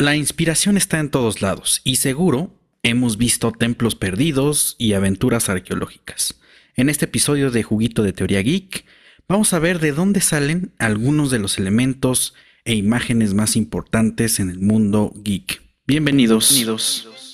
La inspiración está en todos lados y seguro hemos visto templos perdidos y aventuras arqueológicas. En este episodio de Juguito de Teoría Geek, vamos a ver de dónde salen algunos de los elementos e imágenes más importantes en el mundo geek. Bienvenidos. Bienvenidos.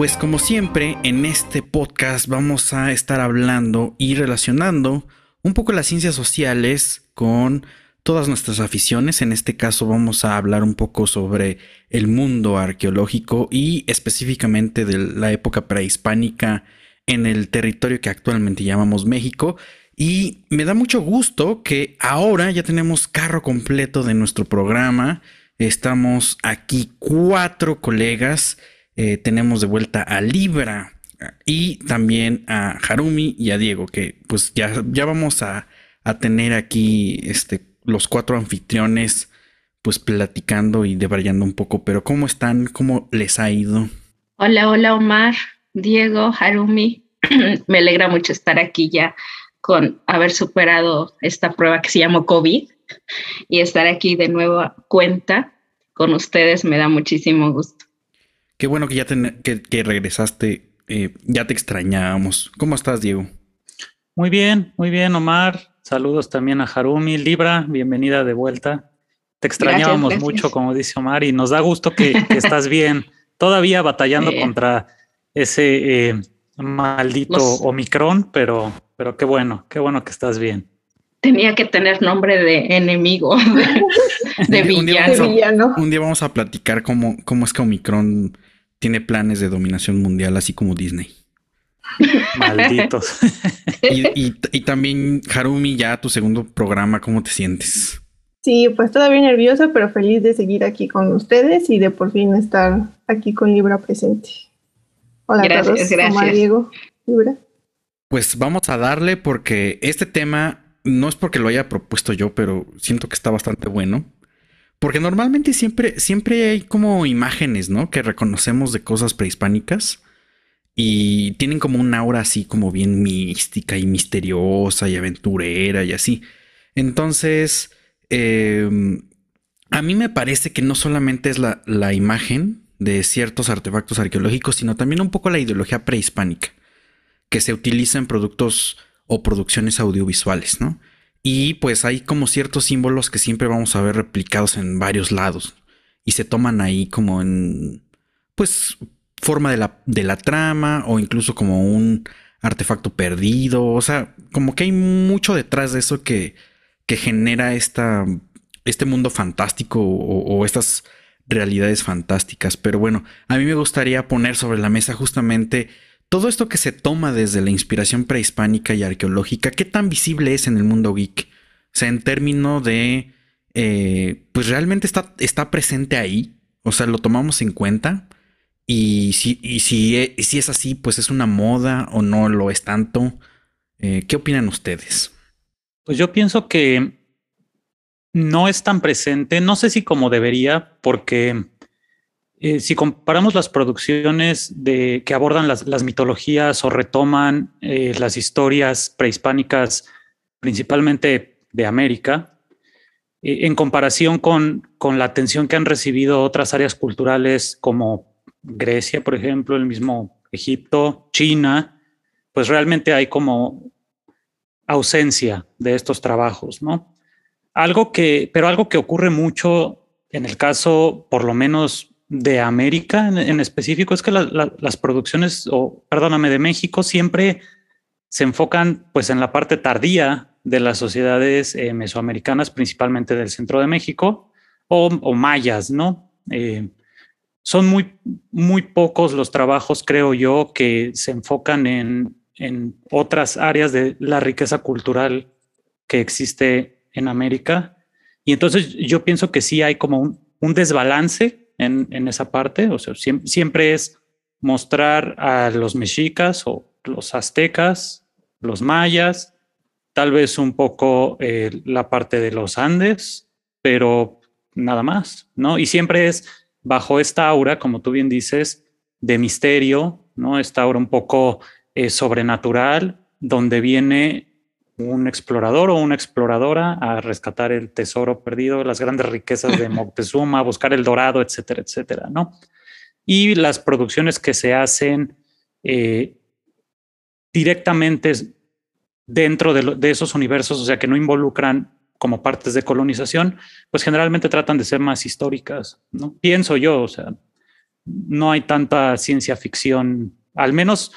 Pues como siempre, en este podcast vamos a estar hablando y relacionando un poco las ciencias sociales con todas nuestras aficiones. En este caso vamos a hablar un poco sobre el mundo arqueológico y específicamente de la época prehispánica en el territorio que actualmente llamamos México. Y me da mucho gusto que ahora ya tenemos carro completo de nuestro programa. Estamos aquí cuatro colegas eh, tenemos de vuelta a Libra y también a Harumi y a Diego, que pues ya, ya vamos a, tener aquí este, los cuatro anfitriones pues platicando y debrayando un poco, pero ¿cómo están? ¿Cómo les ha ido? Hola, hola Omar, Diego, Harumi. Me alegra mucho estar aquí ya con haber superado esta prueba que se llamó COVID y estar aquí de nuevo a cuenta con ustedes me da muchísimo gusto. Qué bueno que ya que, regresaste. Eh, ya te extrañábamos. ¿Cómo estás, Diego? Muy bien, muy bien, Omar. Saludos también a Harumi. Libra, bienvenida de vuelta. Te extrañábamos mucho, como dice Omar, y nos da gusto que, estás bien. Todavía batallando contra ese eh, maldito Omicron, pero, pero qué bueno, qué bueno que estás bien tenía que tener nombre de enemigo, de, villano. Un día, vamos a platicar cómo, cómo es que Omicron tiene planes de dominación mundial, así como Disney. Malditos. Y, también, Harumi, ya tu segundo programa, ¿cómo te sientes? Sí, pues todavía nerviosa, pero feliz de seguir aquí con ustedes y de por fin estar aquí con Libra presente. Hola a todos, gracias. Diego, Libra. Pues vamos a darle porque este tema no es porque lo haya propuesto yo, pero siento que está bastante bueno. Porque normalmente siempre, siempre hay como imágenes, ¿no? Que reconocemos de cosas prehispánicas y tienen como un aura así como bien mística y misteriosa y aventurera y así. Entonces, em, a mí me parece que no solamente es la, la imagen de ciertos artefactos arqueológicos, sino también un poco la ideología prehispánica que se utiliza en productos o producciones audiovisuales, ¿no? Y pues hay como ciertos símbolos que siempre vamos a ver replicados en varios lados. Y se toman ahí como en, pues, forma de la, de la trama o incluso como un artefacto perdido. O sea, como que hay mucho detrás de eso que, que genera esta, este mundo fantástico o, o estas realidades fantásticas. Pero bueno, a mí me gustaría poner sobre la mesa justamente todo esto que se toma desde la inspiración prehispánica y arqueológica, ¿qué tan visible es en el mundo geek? O sea, en términos de, eh, pues realmente está, está presente ahí, o sea, lo tomamos en cuenta. Y si, e, si es así, pues es una moda o no lo es tanto. Eh, ¿Qué opinan ustedes? Pues yo pienso que no es tan presente, no sé si como debería, porque eh, si comparamos las producciones que abordan las, mitologías o retoman eh, las historias prehispánicas, principalmente de América, eh, en comparación con, con, la atención que han recibido otras áreas culturales como Grecia, por ejemplo, el mismo Egipto, China, pues realmente hay como ausencia de estos trabajos, ¿no? Algo que, pero algo que ocurre mucho en el caso, por lo menos de América en, específico es que las producciones, o perdóname, de México siempre se enfocan pues en la parte tardía de las sociedades eh, mesoamericanas, principalmente del centro de México, o, mayas, ¿no? Eh, son muy, muy pocos los trabajos, creo yo, que se enfocan en, en otras áreas de la riqueza cultural que existe en América. Y entonces yo pienso que sí hay como un, un desbalance en, esa parte. O sea, siempre, es mostrar a los mexicas o los aztecas, los mayas, tal vez un poco eh, la parte de los Andes, pero nada más, ¿no? Y siempre es bajo esta aura, como tú bien dices, de misterio, ¿no? Esta aura un poco eh, sobrenatural, donde viene un explorador o una exploradora a rescatar el tesoro perdido, las grandes riquezas de Moctezuma, a buscar el dorado, etcétera, etcétera, ¿no? Y las producciones que se hacen eh, directamente dentro de, esos universos, o sea, que no involucran como partes de colonización, pues generalmente tratan de ser más históricas, ¿no? Pienso yo, o sea, no hay tanta ciencia ficción, al menos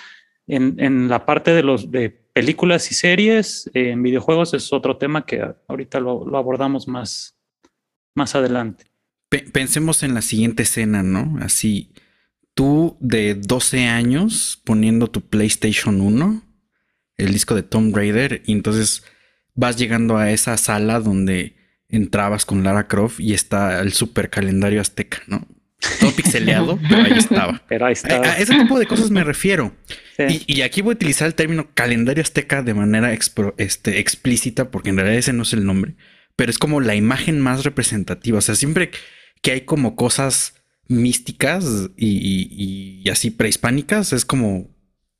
en, la parte de los de películas y series, en videojuegos es otro tema que ahorita lo, abordamos más, más adelante. Pensemos en la siguiente escena, ¿no? Así, tú de 12 años poniendo tu PlayStation 1, el disco de Tomb Raider, y entonces vas llegando a esa sala donde entrabas con Lara Croft y está el super calendario azteca, ¿no? Todo pixeleado, pero ahí estaba. Pero ahí estaba. A, ese tipo de cosas me refiero. Y, aquí voy a utilizar el término calendario azteca de manera este, explícita, porque en realidad ese no es el nombre, pero es como la imagen más representativa. O sea, siempre que hay como cosas místicas y, así prehispánicas, es como,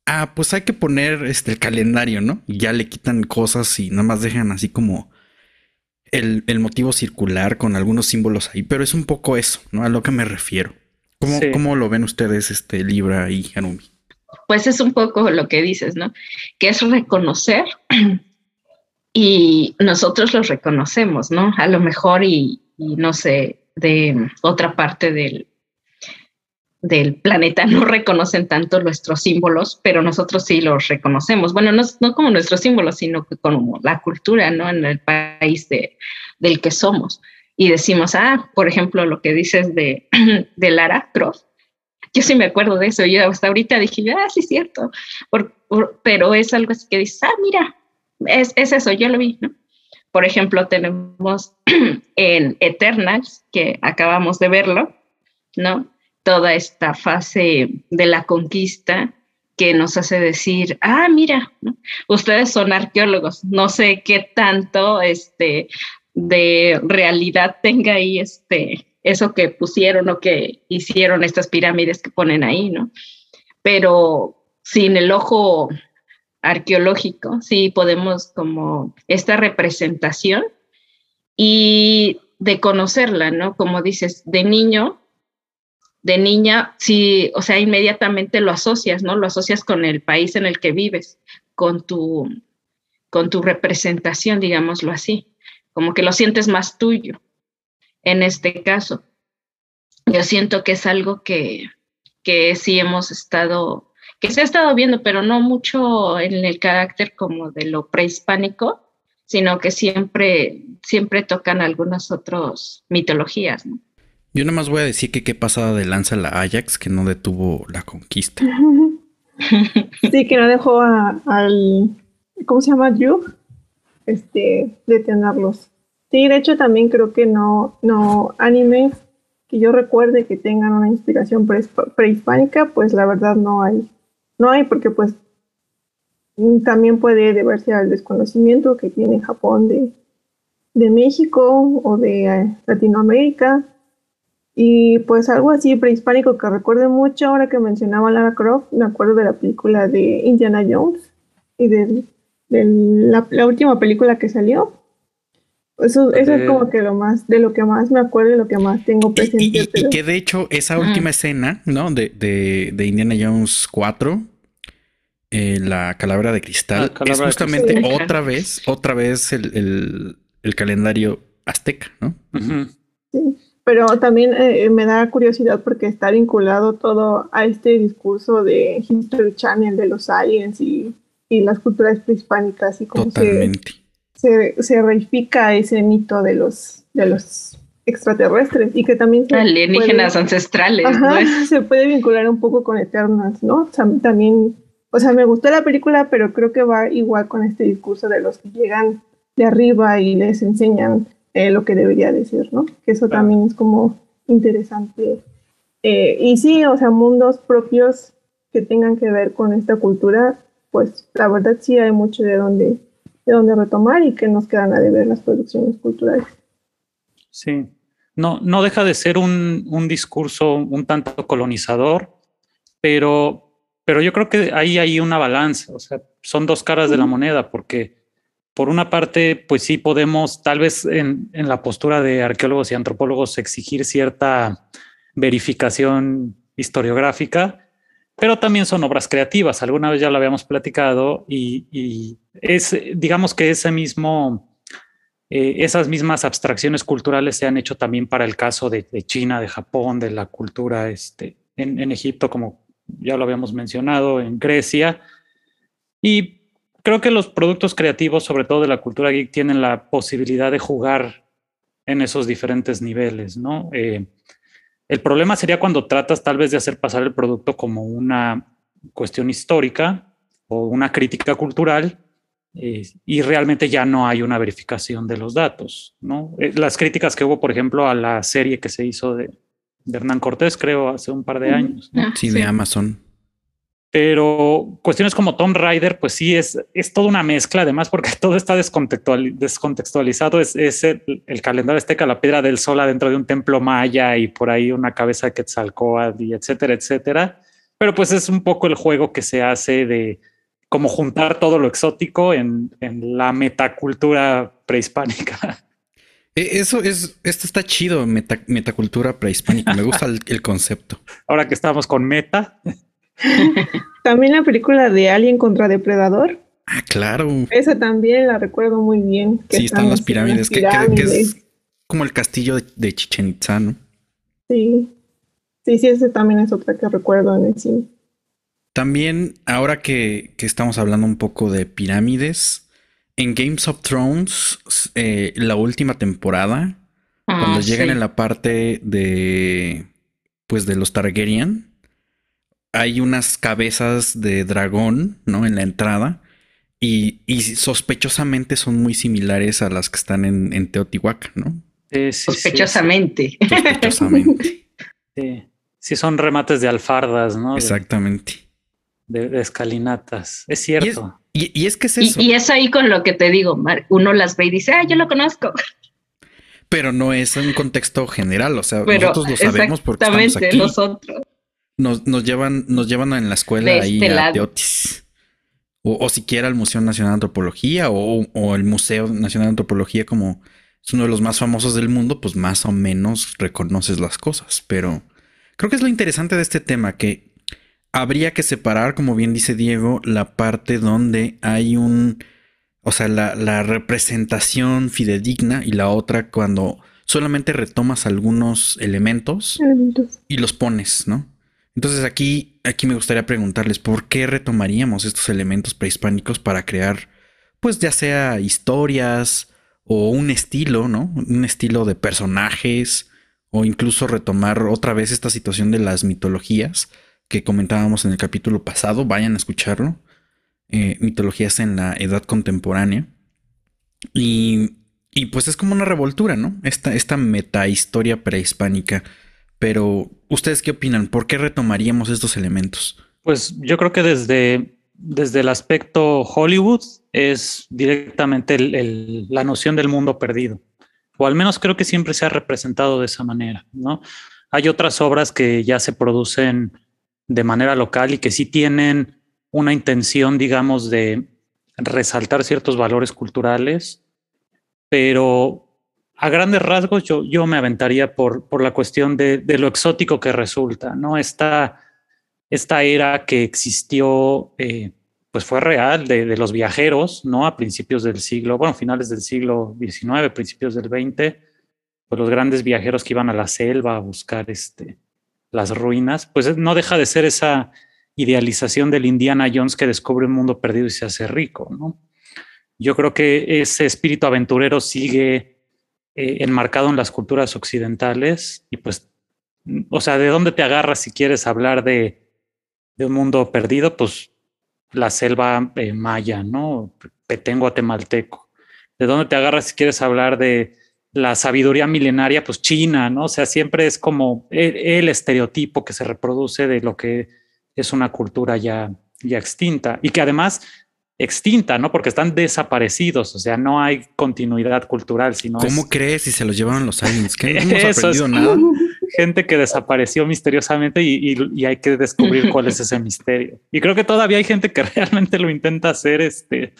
ah, pues hay que poner este, el calendario, ¿no? Y ya le quitan cosas y nada más dejan así como el, motivo circular con algunos símbolos ahí, pero es un poco eso, ¿no? A lo que me refiero. ¿Cómo, ¿cómo lo ven ustedes, este Libra y Hanumi? Pues es un poco lo que dices, ¿no? Que es reconocer y nosotros los reconocemos, ¿no? A lo mejor y no sé, de otra parte del, del planeta no reconocen tanto nuestros símbolos, pero nosotros sí los reconocemos. Bueno, no, como nuestros símbolos, sino como la cultura, ¿no? En el país de, del que somos. Y decimos, ah, por ejemplo, lo que dices de, de Lara Croft. Yo sí me acuerdo de eso. Yo hasta ahorita dije, ah, sí, cierto. pero es algo así que dices, ah, mira, es, es eso, yo lo vi, ¿no? Por ejemplo, tenemos en Eternals, que acabamos de verlo, ¿no? toda esta fase de la conquista que nos hace decir, ah, mira, ustedes son arqueólogos, no sé qué tanto este, de realidad tenga ahí este, eso que pusieron o que hicieron estas pirámides que ponen ahí, ¿no? Pero sin el ojo arqueológico, sí podemos como esta representación y de conocerla, ¿no? Como dices, de niño de niña, sí, o sea, inmediatamente lo asocias, ¿no? Lo asocias con el país en el que vives, con tu, con tu representación, digámoslo así, como que lo sientes más tuyo. En este caso, yo siento que es algo que, que sí hemos estado, que se ha estado viendo, pero no mucho en el carácter como de lo prehispánico, sino que siempre, siempre tocan algunas otras mitologías, ¿no? Yo nada más voy a decir que qué pasada de lanza la Ajax que no detuvo la conquista. sí, que no dejó al. ¿Cómo se llama? Drew. Este, detenerlos. Sí, de hecho también creo que no, no animes que yo recuerde que tengan una inspiración prehispánica, pues la verdad no hay. No hay porque pues también puede deberse al desconocimiento que tiene Japón de, de México o de eh, Latinoamérica y pues algo así prehispánico que recuerde mucho ahora que mencionaba Lara Croft, me acuerdo de la película de Indiana Jones y de, la, última película que salió. Eso, eso es como que lo más, de lo que más me acuerdo y lo que más tengo presente. Y, que de hecho esa última escena, ¿no? De, de, Indiana Jones 4, eh, la calavera de cristal, es justamente otra vez, otra vez el, calendario azteca, ¿no? Sí pero también eh, me da curiosidad porque está vinculado todo a este discurso de History Channel de los aliens y, y las culturas prehispánicas y cómo se, se, se, reifica ese mito de los, de los extraterrestres y que también se alienígenas ancestrales se puede vincular un poco con Eternals no también o sea me gustó la película pero creo que va igual con este discurso de los que llegan de arriba y les enseñan eh, lo que debería decir, ¿no? Que eso también es como interesante. Eh, y sí, o sea, mundos propios que tengan que ver con esta cultura, pues la verdad sí hay mucho de donde, de donde retomar y que nos quedan a deber las producciones culturales. Sí. No, no deja de ser un, un discurso un tanto colonizador, pero, pero yo creo que ahí hay una balanza, o sea, son dos caras de la moneda, porque por una parte, pues sí podemos, tal vez en, en la postura de arqueólogos y antropólogos, exigir cierta verificación historiográfica, pero también son obras creativas. Alguna vez ya lo habíamos platicado y, y es, digamos que ese mismo, eh, esas mismas abstracciones culturales se han hecho también para el caso de, de China, de Japón, de la cultura este, en, en, Egipto, como ya lo habíamos mencionado, en Grecia. Y creo que los productos creativos, sobre todo de la cultura geek, tienen la posibilidad de jugar en esos diferentes niveles, ¿no? Eh, el problema sería cuando tratas tal vez de hacer pasar el producto como una cuestión histórica o una crítica cultural eh, y realmente ya no hay una verificación de los datos. ¿no? Eh, las críticas que hubo, por ejemplo, a la serie que se hizo de, de Hernán Cortés, creo, hace un par de años. ¿no? Sí, de Amazon. Pero cuestiones como Tom Rider, pues sí, es, es toda una mezcla, además, porque todo está descontextual, descontextualizado. Es, es el, el, calendario azteca, la piedra del sol adentro de un templo maya y por ahí una cabeza de Quetzalcoatl y etcétera, etcétera. Pero pues es un poco el juego que se hace de como juntar todo lo exótico en, en la metacultura prehispánica. Eso es, esto está chido, meta, metacultura prehispánica. Me gusta el, el concepto. Ahora que estamos con meta. También la película de Alien contra Depredador. Ah, claro. Esa también la recuerdo muy bien. Que sí, están las pirámides, que, pirámides. Que, que, es como el castillo de, de Chichen Itza, ¿no? Sí. Sí, sí, ese también es otra que recuerdo en el cine. También, ahora que, que estamos hablando un poco de pirámides, en Games of Thrones, eh, la última temporada, ah, cuando sí. llegan en la parte de, pues, de los Targaryen, hay unas cabezas de dragón, ¿no? En la entrada. Y, y, sospechosamente son muy similares a las que están en, en Teotihuacán, ¿no? Sí, sí, sospechosamente. Sí, sospechosamente. sí. sí, son remates de alfardas, ¿no? Exactamente. De, de escalinatas. Es cierto. Y es, y, y es, que es eso. Y, es ahí con lo que te digo, Mar. Uno las ve y dice, ah, yo lo conozco. Pero no es un contexto general, o sea, Pero nosotros lo sabemos porque estamos aquí. nosotros nos, nos, llevan, nos llevan en la escuela de ahí este a lado. Teotis. O, o, siquiera al Museo Nacional de Antropología o, o, el Museo Nacional de Antropología como es uno de los más famosos del mundo, pues más o menos reconoces las cosas. Pero creo que es lo interesante de este tema, que habría que separar, como bien dice Diego, la parte donde hay un, o sea, la, la representación fidedigna y la otra cuando solamente retomas algunos elementos, elementos. y los pones, ¿no? Entonces aquí, aquí me gustaría preguntarles por qué retomaríamos estos elementos prehispánicos para crear, pues ya sea historias o un estilo, ¿no? Un estilo de personajes o incluso retomar otra vez esta situación de las mitologías que comentábamos en el capítulo pasado. Vayan a escucharlo. Eh, mitologías en la edad contemporánea. Y, y, pues es como una revoltura, ¿no? Esta, esta metahistoria prehispánica. Pero, ¿ustedes qué opinan? ¿Por qué retomaríamos estos elementos? Pues yo creo que desde, desde el aspecto Hollywood es directamente el, el, la noción del mundo perdido. O al menos creo que siempre se ha representado de esa manera, ¿no? Hay otras obras que ya se producen de manera local y que sí tienen una intención, digamos, de resaltar ciertos valores culturales, pero a grandes rasgos yo, yo me aventaría por, por la cuestión de, de, lo exótico que resulta, ¿no? Esta, esta era que existió, eh, pues fue real de, de, los viajeros, ¿no? A principios del siglo, bueno, finales del siglo XIX, principios del XX, pues los grandes viajeros que iban a la selva a buscar este, las ruinas, pues no deja de ser esa idealización del Indiana Jones que descubre un mundo perdido y se hace rico, ¿no? Yo creo que ese espíritu aventurero sigue eh, enmarcado en las culturas occidentales y pues, o sea, ¿de dónde te agarras si quieres hablar de, un mundo perdido? Pues la selva eh, maya, ¿no? Petengo guatemalteco. ¿De dónde te agarras si quieres hablar de la sabiduría milenaria? Pues China, ¿no? O sea, siempre es como el, el estereotipo que se reproduce de lo que es una cultura ya, ya extinta y que además extinta, ¿no? Porque están desaparecidos, o sea, no hay continuidad cultural, sino ¿Cómo crees si se los llevaron los aliens? ¿Qué? No hemos aprendido nada. Gente que desapareció misteriosamente y, hay que descubrir cuál es ese misterio. Y creo que todavía hay gente que realmente lo intenta hacer, este,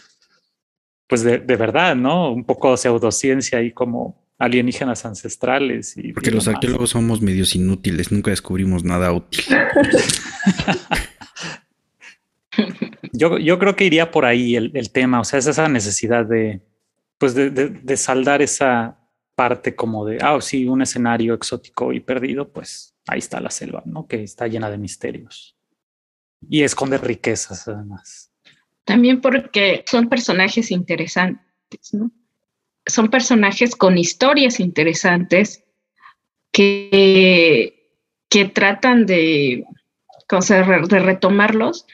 pues de, verdad, ¿no? Un poco pseudociencia y como alienígenas ancestrales. Y, Porque los arqueólogos somos medios inútiles, nunca descubrimos nada útil. Yo, yo creo que iría por ahí el, tema, o sea, es esa necesidad de, pues de, saldar esa parte como de, ah, sí, un escenario exótico y perdido, pues ahí está la selva, ¿no? Que está llena de misterios y esconde riquezas además. También porque son personajes interesantes, ¿no? Son personajes con historias interesantes que, que tratan de, de retomarlos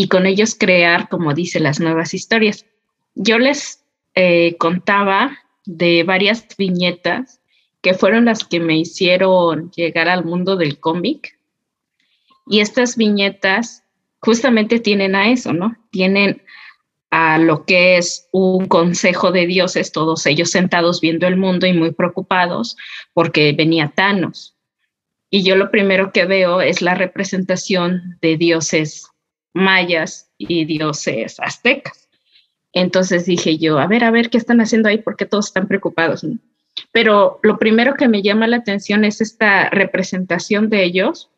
y con ellos crear, como dice, las nuevas historias. Yo les eh, contaba de varias viñetas que fueron las que me hicieron llegar al mundo del cómic. Y estas viñetas justamente tienen a eso, ¿no? Tienen a lo que es un consejo de dioses, todos ellos sentados viendo el mundo y muy preocupados porque venía Thanos. Y yo lo primero que veo es la representación de dioses mayas y dioses aztecas. Entonces dije yo, a ver, a ver, ¿qué están haciendo ahí? porque todos están preocupados? Pero lo primero que me llama la atención es esta representación de ellos,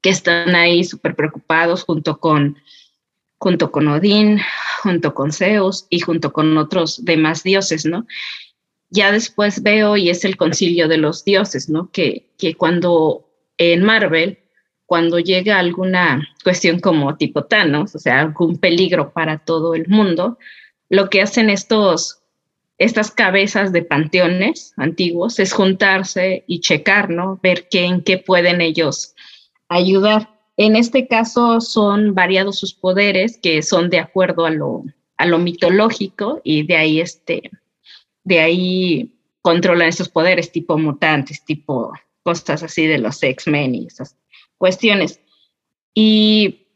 que están ahí súper preocupados junto con, junto con Odín, junto con Zeus y junto con otros demás dioses, ¿no? Ya después veo y es el concilio de los dioses, ¿no? Que, que cuando en Marvel cuando llega alguna cuestión como tipo Thanos, o sea, algún peligro para todo el mundo, lo que hacen estos, estas cabezas de panteones antiguos es juntarse y checar, ¿no? Ver qué, en qué pueden ellos ayudar. En este caso son variados sus poderes, que son de acuerdo a lo, a lo mitológico, y de ahí, este, de ahí controlan esos poderes, tipo mutantes, tipo cosas así de los X-Men y esas cuestiones. Y,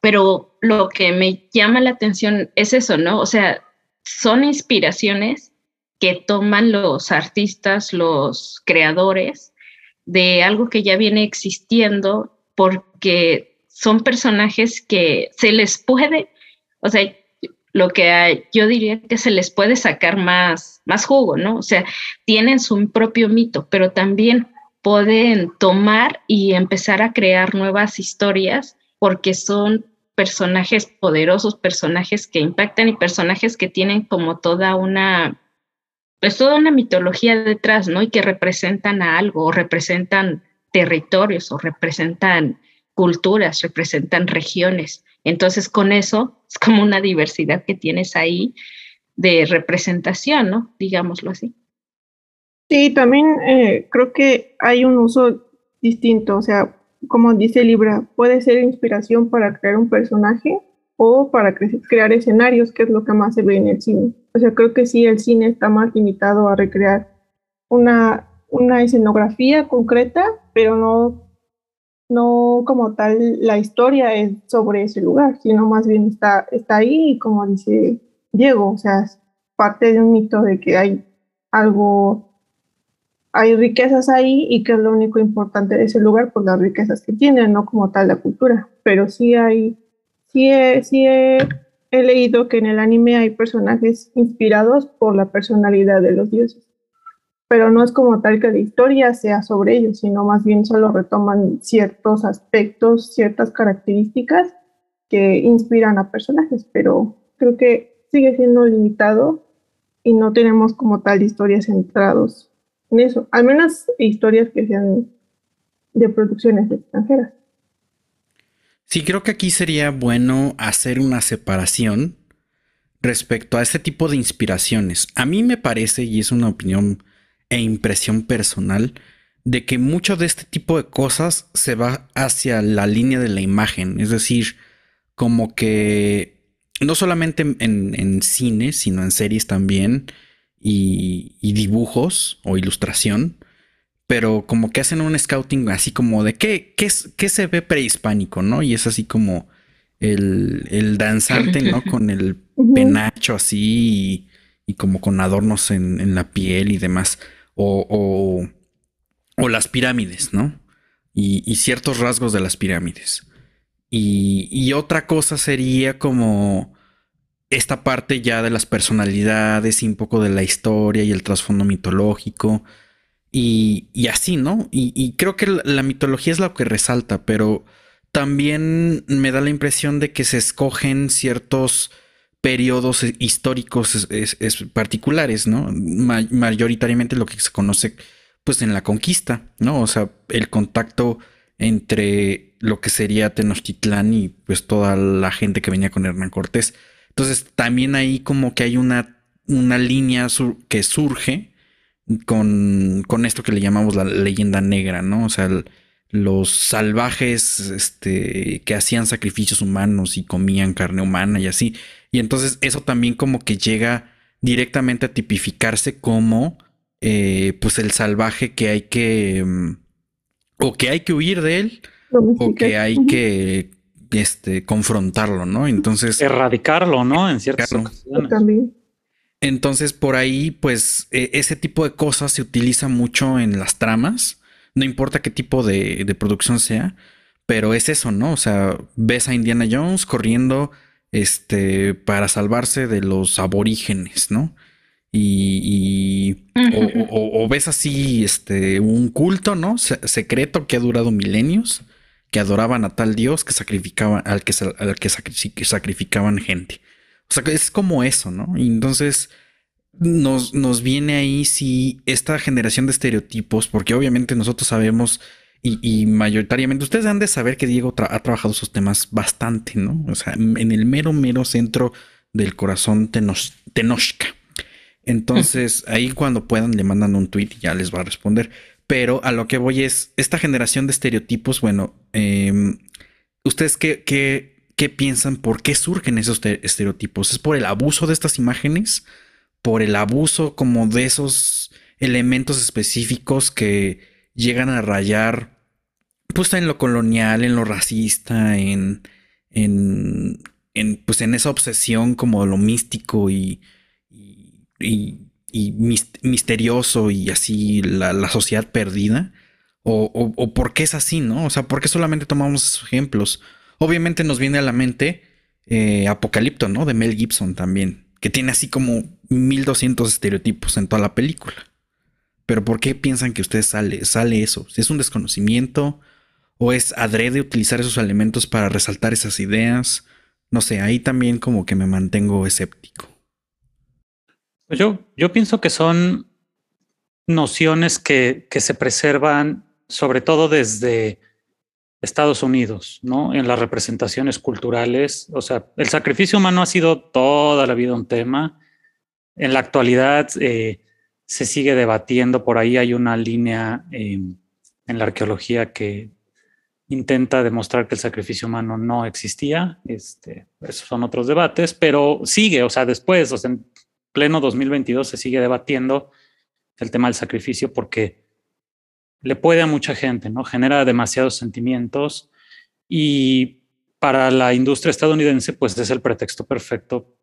pero lo que me llama la atención es eso, ¿no? O sea, son inspiraciones que toman los artistas, los creadores de algo que ya viene existiendo porque son personajes que se les puede, o sea, lo que yo diría que se les puede sacar más, más jugo, ¿no? O sea, tienen su propio mito, pero también pueden tomar y empezar a crear nuevas historias porque son personajes poderosos, personajes que impactan y personajes que tienen como toda una, pues toda una mitología detrás, ¿no? Y que representan a algo, o representan territorios, o representan culturas, representan regiones. Entonces, con eso es como una diversidad que tienes ahí de representación, ¿no? Digámoslo así. Sí, también eh, creo que hay un uso distinto, o sea, como dice Libra, puede ser inspiración para crear un personaje o para crear escenarios, que es lo que más se ve en el cine. O sea, creo que sí, el cine está más limitado a recrear una, una escenografía concreta, pero no, no como tal la historia es sobre ese lugar, sino más bien está, está ahí como dice Diego, o sea, es parte de un mito de que hay algo hay riquezas ahí y que es lo único importante de ese lugar, por las riquezas que tiene, no como tal la cultura. Pero sí hay, sí he, sí he, leído que en el anime hay personajes inspirados por la personalidad de los dioses. Pero no es como tal que la historia sea sobre ellos, sino más bien solo retoman ciertos aspectos, ciertas características que inspiran a personajes, pero creo que sigue siendo limitado y no tenemos como tal historias centrados eso, al menos historias que sean de producciones extranjeras. Sí, creo que aquí sería bueno hacer una separación respecto a este tipo de inspiraciones. A mí me parece, y es una opinión e impresión personal, de que mucho de este tipo de cosas se va hacia la línea de la imagen. Es decir, como que no solamente en, cine, sino en series también, y, dibujos o ilustración, pero como que hacen un scouting así como de qué, qué, qué se ve prehispánico, ¿no? Y es así como el, danzante, ¿no? Con el penacho así y, como con adornos en, la piel y demás. O, o, las pirámides, ¿no? Y, ciertos rasgos de las pirámides. Y, y, otra cosa sería como esta parte ya de las personalidades y un poco de la historia y el trasfondo mitológico. Y, así, ¿no? Y, creo que la mitología es lo que resalta, pero también me da la impresión de que se escogen ciertos periodos históricos particulares, ¿no? mayoritariamente lo que se conoce pues en la conquista, ¿no? O sea, el contacto entre lo que sería Tenochtitlán y pues toda la gente que venía con Hernán Cortés. Entonces también ahí como que hay una, una línea que surge con, con, esto que le llamamos la leyenda negra, ¿no? O sea, el, los salvajes este, que hacían sacrificios humanos y comían carne humana y así. Y entonces eso también como que llega directamente a tipificarse como eh, pues el salvaje que hay que mm, o que hay que huir de él o que hay que este, confrontarlo, ¿no? Entonces erradicarlo, ¿no? En ciertas ocasiones. Entonces por ahí pues e, ese tipo de cosas se utiliza mucho en las tramas no importa qué tipo de, producción sea, pero es eso, ¿no? O sea, ves a Indiana Jones corriendo este, para salvarse de los aborígenes, ¿no? Y, o, ves así este, un culto, ¿no? secreto que ha durado milenios, que adoraban a tal dios que sacrificaban, al que, sacrificaban gente. O sea, es como eso, ¿no? Y entonces nos, nos viene ahí si esta generación de estereotipos, porque obviamente nosotros sabemos y, mayoritariamente ustedes han de saber que Diego ha trabajado esos temas bastante, ¿no? O sea, en el mero, mero centro del corazón Tenochca. Entonces, ahí cuando puedan le mandan un tweet y ya les va a responder. Pero a lo que voy es, esta generación de estereotipos, bueno, em, ¿ustedes qué, qué, qué piensan? ¿Por qué surgen esos estereotipos? ¿Es por el abuso de estas imágenes? por el abuso como de esos elementos específicos que llegan a rayar pues en lo colonial, en lo racista, en, en, pues en esa obsesión como lo místico y, misterioso y así la, sociedad perdida. O, por qué es así, ¿no? O sea, ¿por qué solamente tomamos esos ejemplos? Obviamente nos viene a la mente eh, Apocalipto, ¿no? De Mel Gibson también que tiene así como 1200 estereotipos en toda la película. Pero ¿por qué piensan que ustedes sale, sale eso? ¿Es un desconocimiento? ¿O es adrede utilizar esos elementos para resaltar esas ideas? No sé, ahí también como que me mantengo escéptico. Pues yo, pienso que son nociones que, se preservan sobre todo desde Estados Unidos, ¿no? En las representaciones culturales. O sea, el sacrificio humano ha sido toda la vida un tema. En la actualidad eh, se sigue debatiendo, por ahí hay una línea em, en la arqueología que intenta demostrar que el sacrificio humano no existía. Este, esos son otros debates, pero sigue, o sea, después, o sea, pleno 2022 se sigue debatiendo el tema del sacrificio porque le puede a mucha gente, ¿no? Genera demasiados sentimientos y para la industria estadounidense, pues es el pretexto perfecto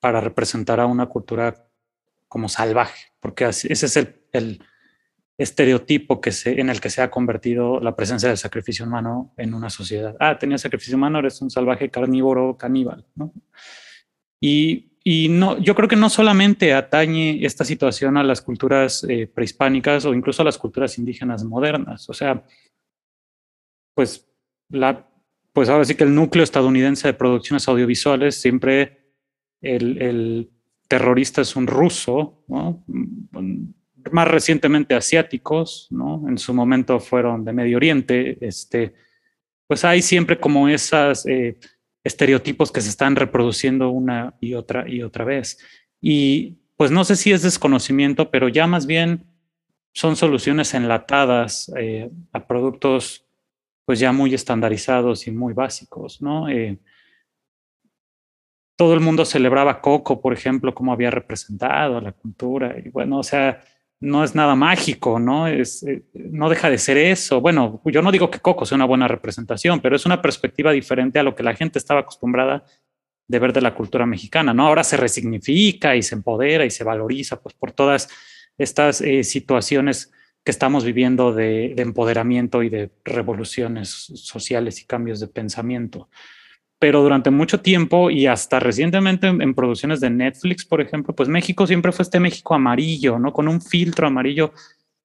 para representar a una cultura como salvaje, porque ese es el, estereotipo que se, en el que se ha convertido la presencia del sacrificio humano en una sociedad. Ah, tenía sacrificio humano, eres un salvaje carnívoro caníbal, ¿no? Y y no, yo creo que no solamente atañe esta situación a las culturas eh, prehispánicas o incluso a las culturas indígenas modernas. O sea, pues, la, pues ahora sí que el núcleo estadounidense de producciones audiovisuales siempre el, el terrorista es un ruso, ¿no? más recientemente asiáticos, ¿no? en su momento fueron de Medio Oriente, este, pues hay siempre como esas... Eh, estereotipos que se están reproduciendo una y otra y otra vez. Y pues no sé si es desconocimiento, pero ya más bien son soluciones enlatadas eh, a productos pues ya muy estandarizados y muy básicos, ¿no? Eh, todo el mundo celebraba Coco, por ejemplo, como había representado la cultura. Y bueno, o sea, no es nada mágico, ¿no? Es, eh, no deja de ser eso. Bueno, yo no digo que Coco sea una buena representación, pero es una perspectiva diferente a lo que la gente estaba acostumbrada de ver de la cultura mexicana, ¿no? Ahora se resignifica y se empodera y se valoriza pues, por todas estas eh, situaciones que estamos viviendo de, empoderamiento y de revoluciones sociales y cambios de pensamiento. Pero durante mucho tiempo y hasta recientemente en, producciones de Netflix, por ejemplo, pues México siempre fue este México amarillo, ¿no? Con un filtro amarillo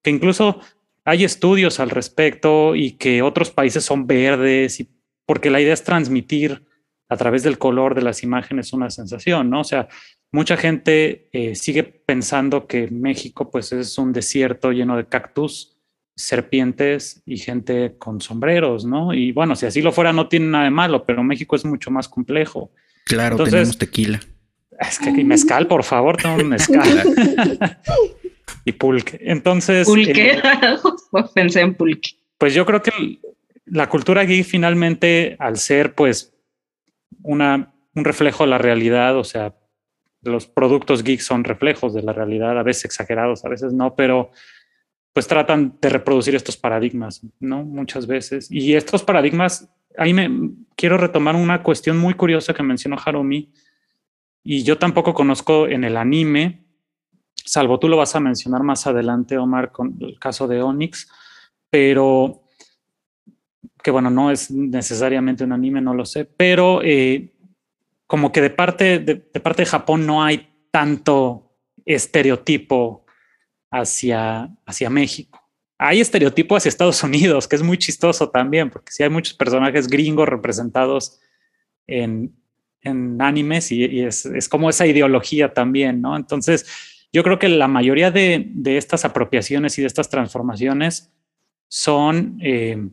que incluso hay estudios al respecto y que otros países son verdes y porque la idea es transmitir a través del color de las imágenes una sensación, ¿no? O sea, mucha gente eh, sigue pensando que México pues es un desierto lleno de cactus, serpientes y gente con sombreros, ¿no? Y bueno, si así lo fuera no tiene nada de malo, pero México es mucho más complejo. Claro, tenemos tequila. Es que mezcal, por favor, tengo un mezcal. y pulque. Entonces. Pulque. Eh, pensé en pulque. Pues yo creo que la cultura geek finalmente, al ser pues una, un reflejo de la realidad, o sea, los productos geeks son reflejos de la realidad, a veces exagerados, a veces no, pero pues tratan de reproducir estos paradigmas, ¿no? Muchas veces. Y estos paradigmas, ahí me quiero retomar una cuestión muy curiosa que mencionó Harumi, y yo tampoco conozco en el anime, salvo tú lo vas a mencionar más adelante, Omar, con el caso de Onyx, pero que bueno, no es necesariamente un anime, no lo sé, pero eh, como que de parte de, parte de Japón no hay tanto estereotipo hacia, hacia México. Hay estereotipo hacia Estados Unidos, que es muy chistoso también, porque sí hay muchos personajes gringos representados en, en animes y, es, es, como esa ideología también, ¿no? Entonces, yo creo que la mayoría de, de estas apropiaciones y de estas transformaciones son eh,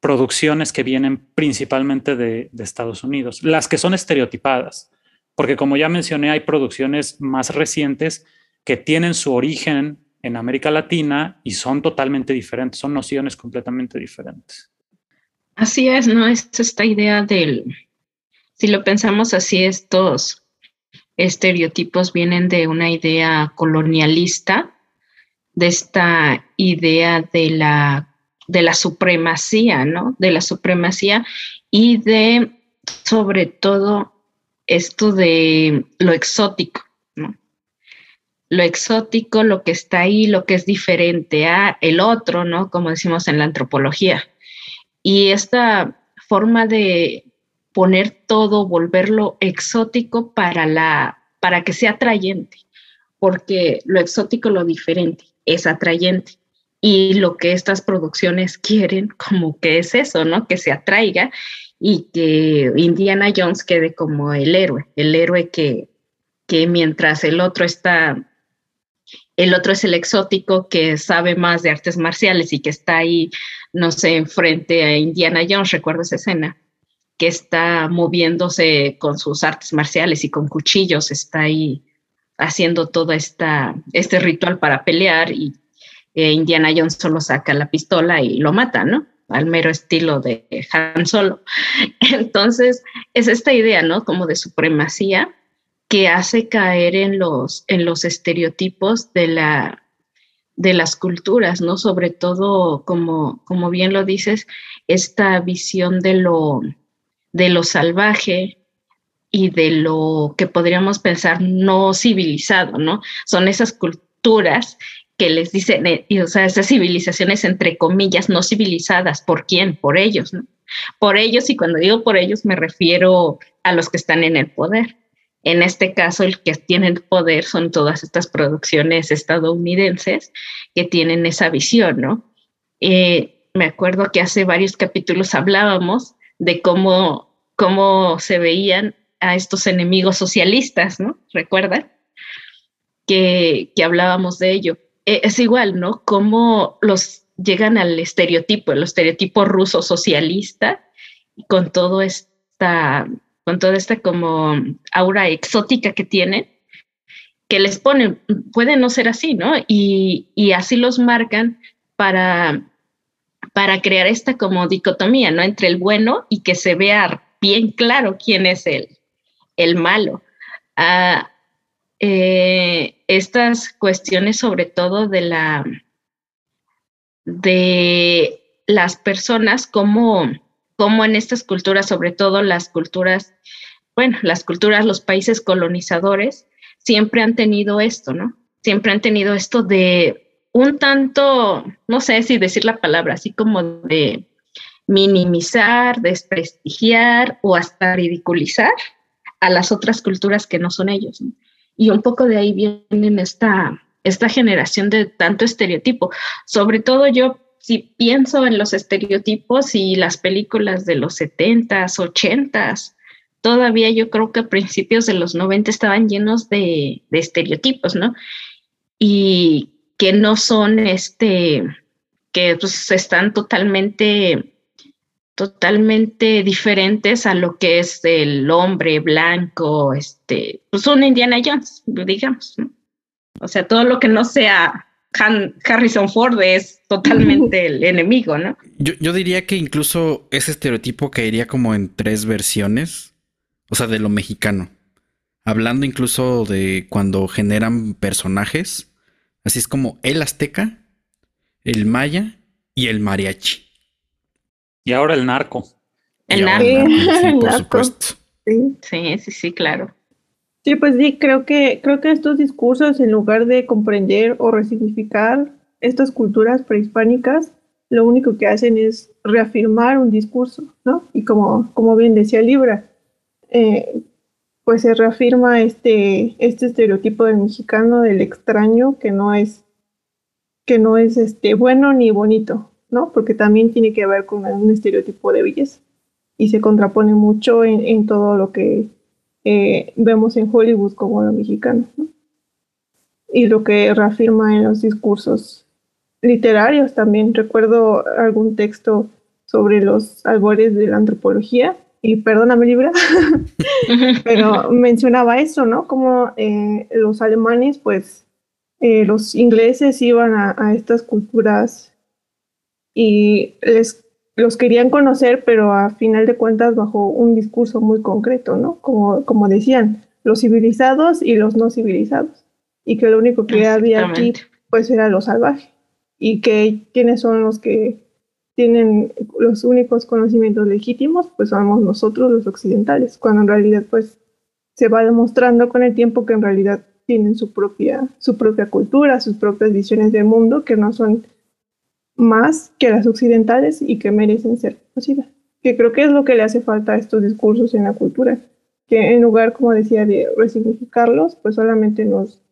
producciones que vienen principalmente de, Estados Unidos, las que son estereotipadas, porque como ya mencioné, hay producciones más recientes que tienen su origen en América Latina y son totalmente diferentes, son nociones completamente diferentes. Así es, ¿no? Es esta idea del, si lo pensamos así, estos estereotipos vienen de una idea colonialista, de esta idea de la de la supremacía, ¿no? De la supremacía y de, sobre todo, esto de lo exótico, ¿no? Lo exótico, lo que está ahí, lo que es diferente a el otro, ¿no? Como decimos en la antropología. Y esta forma de poner todo, volverlo exótico para la para que sea atrayente, porque lo exótico, lo diferente, es atrayente y lo que estas producciones quieren como que es eso, ¿no? Que se atraiga y que Indiana Jones quede como el héroe, el héroe que, que mientras el otro está, el otro es el exótico que sabe más de artes marciales y que está ahí, no sé, frente a Indiana Jones, recuerdo esa escena, que está moviéndose con sus artes marciales y con cuchillos, está ahí haciendo todo este ritual para pelear y eh, Indiana Jones solo saca la pistola y lo mata, ¿no? Al mero estilo de Han Solo. Entonces, es esta idea, ¿no? Como de supremacía que hace caer en los, en los estereotipos de, la, de las culturas, ¿no? Sobre todo, como, como bien lo dices, esta visión de lo, de lo salvaje, y de lo que podríamos pensar no civilizado, ¿no? Son esas culturas que les dicen, eh, o sea, esas civilizaciones entre comillas no civilizadas, ¿por quién? Por ellos, ¿no? Por ellos, y cuando digo por ellos me refiero a los que están en el poder. En este caso, el que tiene el poder son todas estas producciones estadounidenses que tienen esa visión, ¿no? Eh, me acuerdo que hace varios capítulos hablábamos de cómo, cómo se veían a estos enemigos socialistas, ¿no? ¿Recuerdan? Que, que hablábamos de ello. Eh, es igual, ¿no? Cómo los llegan al estereotipo, el estereotipo ruso socialista, con todo esta, con toda esta como aura exótica que tienen, que les ponen, puede no ser así, ¿no? Y, y así los marcan para, para crear esta como dicotomía, ¿no? Entre el bueno y que se vea bien claro quién es el, el malo. Ah, eh, estas cuestiones sobre todo de la de las personas como, como en estas culturas, sobre todo las culturas, bueno, las culturas, los países colonizadores, siempre han tenido esto, ¿no? Siempre han tenido esto de un tanto, no sé si decir la palabra, así como de minimizar, desprestigiar o hasta ridiculizar a las otras culturas que no son ellos. Y un poco de ahí viene esta, esta generación de tanto estereotipo. Sobre todo yo, si pienso en los estereotipos y las películas de los 70s, 80s, todavía yo creo que a principios de los 90 estaban llenos de, de estereotipos, ¿no? Y que no son este, que pues están totalmente, totalmente diferentes a lo que es el hombre blanco, este, pues un Indiana Jones, digamos. O sea, todo lo que no sea Harrison Ford es totalmente el enemigo, ¿no? Yo, yo, diría que incluso ese estereotipo caería como en tres versiones, o sea, de lo mexicano. Hablando incluso de cuando generan personajes, Así es como el azteca, el maya y el mariachi. Y ahora el narco. El narco. Sí, por supuesto. Sí. sí, sí, claro. Sí, pues sí, creo que, creo que estos discursos, en lugar de comprender o resignificar estas culturas prehispánicas, lo único que hacen es reafirmar un discurso, ¿no? Y como, como bien decía Libra, eh, pues se reafirma este, este estereotipo del mexicano del extraño que no es que no es este bueno ni bonito, ¿no? Porque también tiene que ver con un estereotipo de belleza y se contrapone mucho en, todo lo que eh, vemos en Hollywood como lo mexicano, ¿no? Y lo que reafirma en los discursos literarios también. Recuerdo algún texto sobre los albores de la antropología y perdóname Libra, pero mencionaba eso, ¿no? Como eh, los alemanes, pues eh, los ingleses iban a, estas culturas y les los querían conocer, pero a final de cuentas bajo un discurso muy concreto, ¿no? Como, como decían, los civilizados y los no civilizados. Y que lo único que había aquí, pues era lo salvaje. Y que quiénes son los que tienen los únicos conocimientos legítimos, pues somos nosotros los occidentales, cuando en realidad pues se va demostrando con el tiempo que en realidad tienen su propia, su propia cultura, sus propias visiones del mundo, que no son más que las occidentales y que merecen ser conocidas. Que creo que es lo que le hace falta a estos discursos en la cultura, que en lugar, como decía, de resignificarlos, pues solamente nos,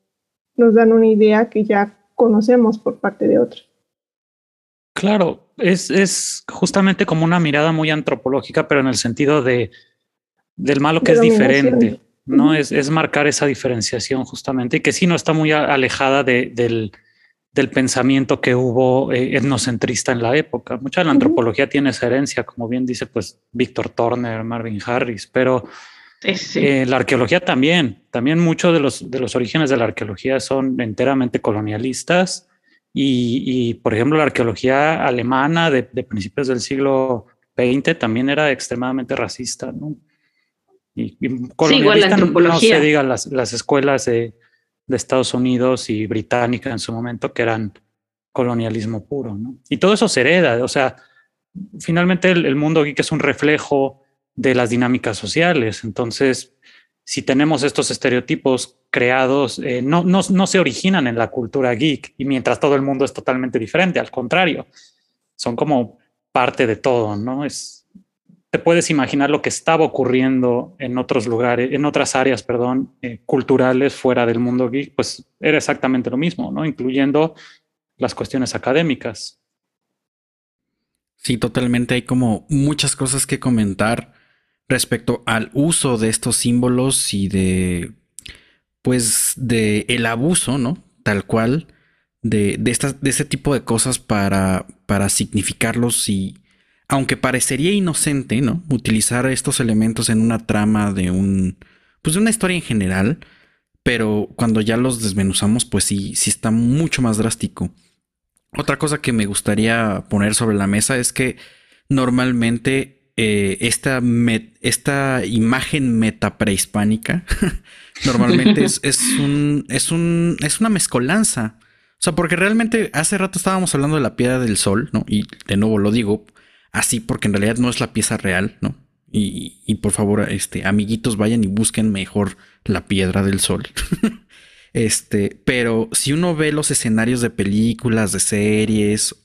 nos dan una idea que ya conocemos por parte de otros. Claro, es, es, justamente como una mirada muy antropológica, pero en el sentido de del malo que es diferente, ¿no? es, es, marcar esa diferenciación justamente y que sí no está muy alejada de, del, del, pensamiento que hubo eh, etnocentrista en la época. Mucha de la antropología tiene esa herencia, como bien dice pues Víctor Turner, Marvin Harris, pero eh, la arqueología también, también muchos de los, de los orígenes de la arqueología son enteramente colonialistas y, por ejemplo, la arqueología alemana de, principios del siglo XX también era extremadamente racista, ¿no? Y, colonialista no se diga las, las escuelas de, de, Estados Unidos y británica en su momento que eran colonialismo puro, ¿no? Y todo eso se hereda, o sea, finalmente el, el mundo geek es un reflejo de las dinámicas sociales, entonces si tenemos estos estereotipos creados, eh, no, no, no, se originan en la cultura geek y mientras todo el mundo es totalmente diferente, al contrario, son como parte de todo, ¿no? Es, te puedes imaginar lo que estaba ocurriendo en otros lugares, en otras áreas, perdón, eh, culturales fuera del mundo geek, pues era exactamente lo mismo, ¿no? Incluyendo las cuestiones académicas. Sí, totalmente. Hay como muchas cosas que comentar respecto al uso de estos símbolos y de, pues, de el abuso, ¿no? Tal cual, de, de, de ese tipo de cosas para, para significarlos y, aunque parecería inocente, ¿no? Utilizar estos elementos en una trama de un, pues, de una historia en general, pero cuando ya los desmenuzamos, pues sí, sí está mucho más drástico. Otra cosa que me gustaría poner sobre la mesa es que normalmente eh, esta, esta imagen meta prehispánica normalmente es, un, es, un, es una mezcolanza. O sea, porque realmente hace rato estábamos hablando de la piedra del sol, ¿no? Y de nuevo lo digo así porque en realidad no es la pieza real, ¿no? Y, y por favor, este, amiguitos, vayan y busquen mejor la piedra del sol. este, pero si uno ve los escenarios de películas, de series